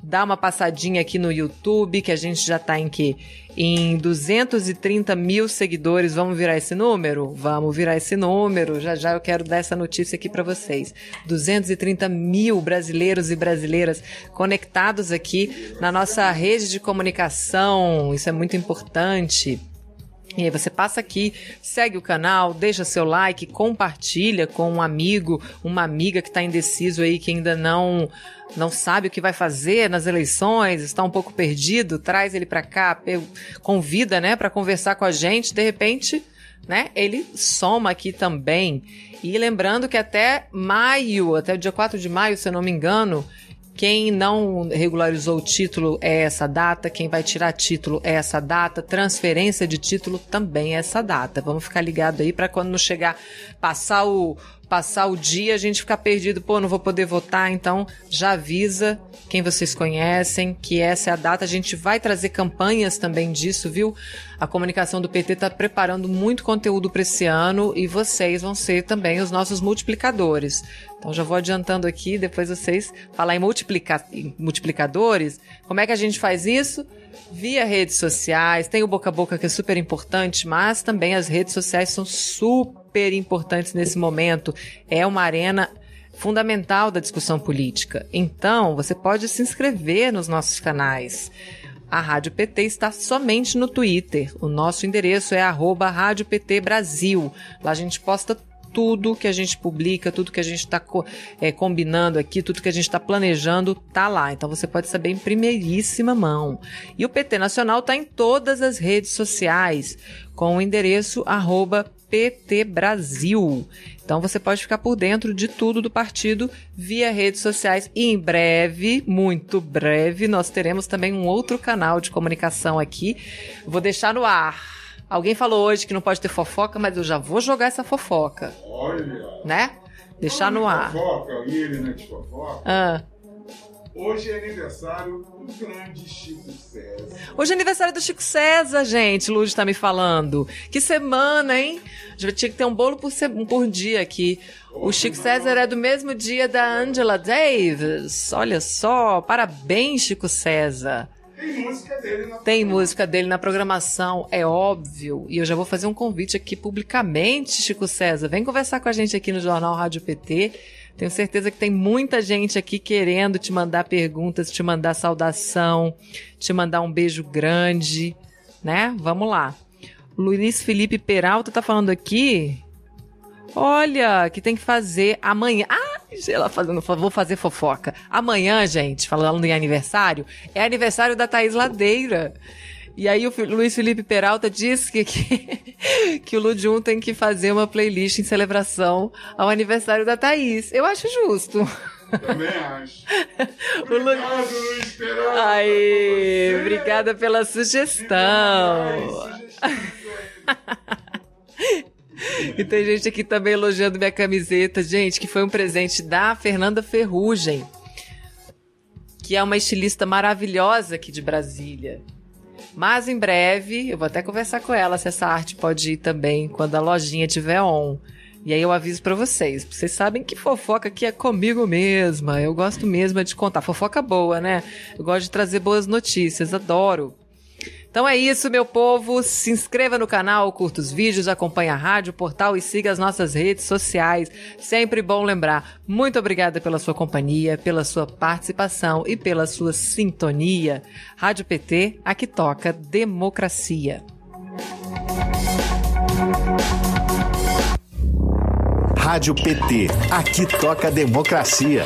[SPEAKER 2] dá uma passadinha aqui no YouTube, que a gente já está em que? Em 230 mil seguidores. Vamos virar esse número? Vamos virar esse número. Já já eu quero dar essa notícia aqui para vocês. 230 mil brasileiros e brasileiras conectados aqui na nossa rede de comunicação. Isso é muito importante. E aí você passa aqui, segue o canal, deixa seu like, compartilha com um amigo, uma amiga que está indeciso aí, que ainda não não sabe o que vai fazer nas eleições, está um pouco perdido, traz ele para cá, convida, né, para conversar com a gente, de repente, né, ele soma aqui também. E lembrando que até maio, até o dia 4 de maio, se eu não me engano, quem não regularizou o título é essa data, quem vai tirar título é essa data, transferência de título também é essa data. Vamos ficar ligado aí para quando não chegar passar o passar o dia a gente ficar perdido, pô, não vou poder votar, então já avisa quem vocês conhecem que essa é a data. A gente vai trazer campanhas também disso, viu? A comunicação do PT está preparando muito conteúdo para esse ano e vocês vão ser também os nossos multiplicadores. Então já vou adiantando aqui, depois vocês falar em, em multiplicadores. Como é que a gente faz isso? Via redes sociais, tem o boca a boca que é super importante, mas também as redes sociais são super importantes nesse momento. É uma arena fundamental da discussão política. Então, você pode se inscrever nos nossos canais. A Rádio PT está somente no Twitter. O nosso endereço é arroba Rádio PT Brasil. Lá a gente posta tudo que a gente publica, tudo que a gente está é, combinando aqui, tudo que a gente está planejando, tá lá. Então você pode saber em primeiríssima mão. E o PT Nacional está em todas as redes sociais, com o endereço arroba PT Brasil. Então você pode ficar por dentro de tudo do partido via redes sociais. E em breve, muito breve, nós teremos também um outro canal de comunicação aqui. Vou deixar no ar Alguém falou hoje que não pode ter fofoca, mas eu já vou jogar essa fofoca.
[SPEAKER 3] Olha.
[SPEAKER 2] Né? Deixar no ar.
[SPEAKER 3] Fofoca, ele, né, de fofoca.
[SPEAKER 2] Ah.
[SPEAKER 3] Hoje é aniversário do grande Chico César.
[SPEAKER 2] Hoje é aniversário do Chico César, gente. Lúcio tá me falando. Que semana, hein? Já tinha que ter um bolo por, se... por dia aqui. O Chico César é do mesmo dia da Angela Davis. Olha só. Parabéns, Chico César.
[SPEAKER 3] Tem música dele na
[SPEAKER 2] Tem música dele na programação, é óbvio. E eu já vou fazer um convite aqui publicamente, Chico César. Vem conversar com a gente aqui no Jornal Rádio PT. Tenho certeza que tem muita gente aqui querendo te mandar perguntas, te mandar saudação, te mandar um beijo grande, né? Vamos lá. Luiz Felipe Peralta tá falando aqui. Olha, que tem que fazer amanhã. Ah, ela fazendo, vou fazer fofoca. Amanhã, gente, falando em aniversário, é aniversário da Thaís Ladeira. E aí o Luiz Felipe Peralta disse que, que, que o Ludjum tem que fazer uma playlist em celebração ao aniversário da Thaís. Eu acho justo.
[SPEAKER 3] Também acho.
[SPEAKER 2] Obrigado, Luiz Peralta. Aí, obrigada pela sugestão. E tem gente aqui também elogiando minha camiseta, gente, que foi um presente da Fernanda Ferrugem, que é uma estilista maravilhosa aqui de Brasília. Mas em breve, eu vou até conversar com ela se essa arte pode ir também quando a lojinha tiver on. E aí eu aviso para vocês. Vocês sabem que fofoca aqui é comigo mesma. Eu gosto mesmo de contar. Fofoca boa, né? Eu gosto de trazer boas notícias, adoro. Então é isso, meu povo. Se inscreva no canal, curta os vídeos, acompanhe a rádio, o portal e siga as nossas redes sociais. Sempre bom lembrar. Muito obrigada pela sua companhia, pela sua participação e pela sua sintonia. Rádio PT, aqui toca democracia.
[SPEAKER 1] Rádio PT, aqui toca democracia.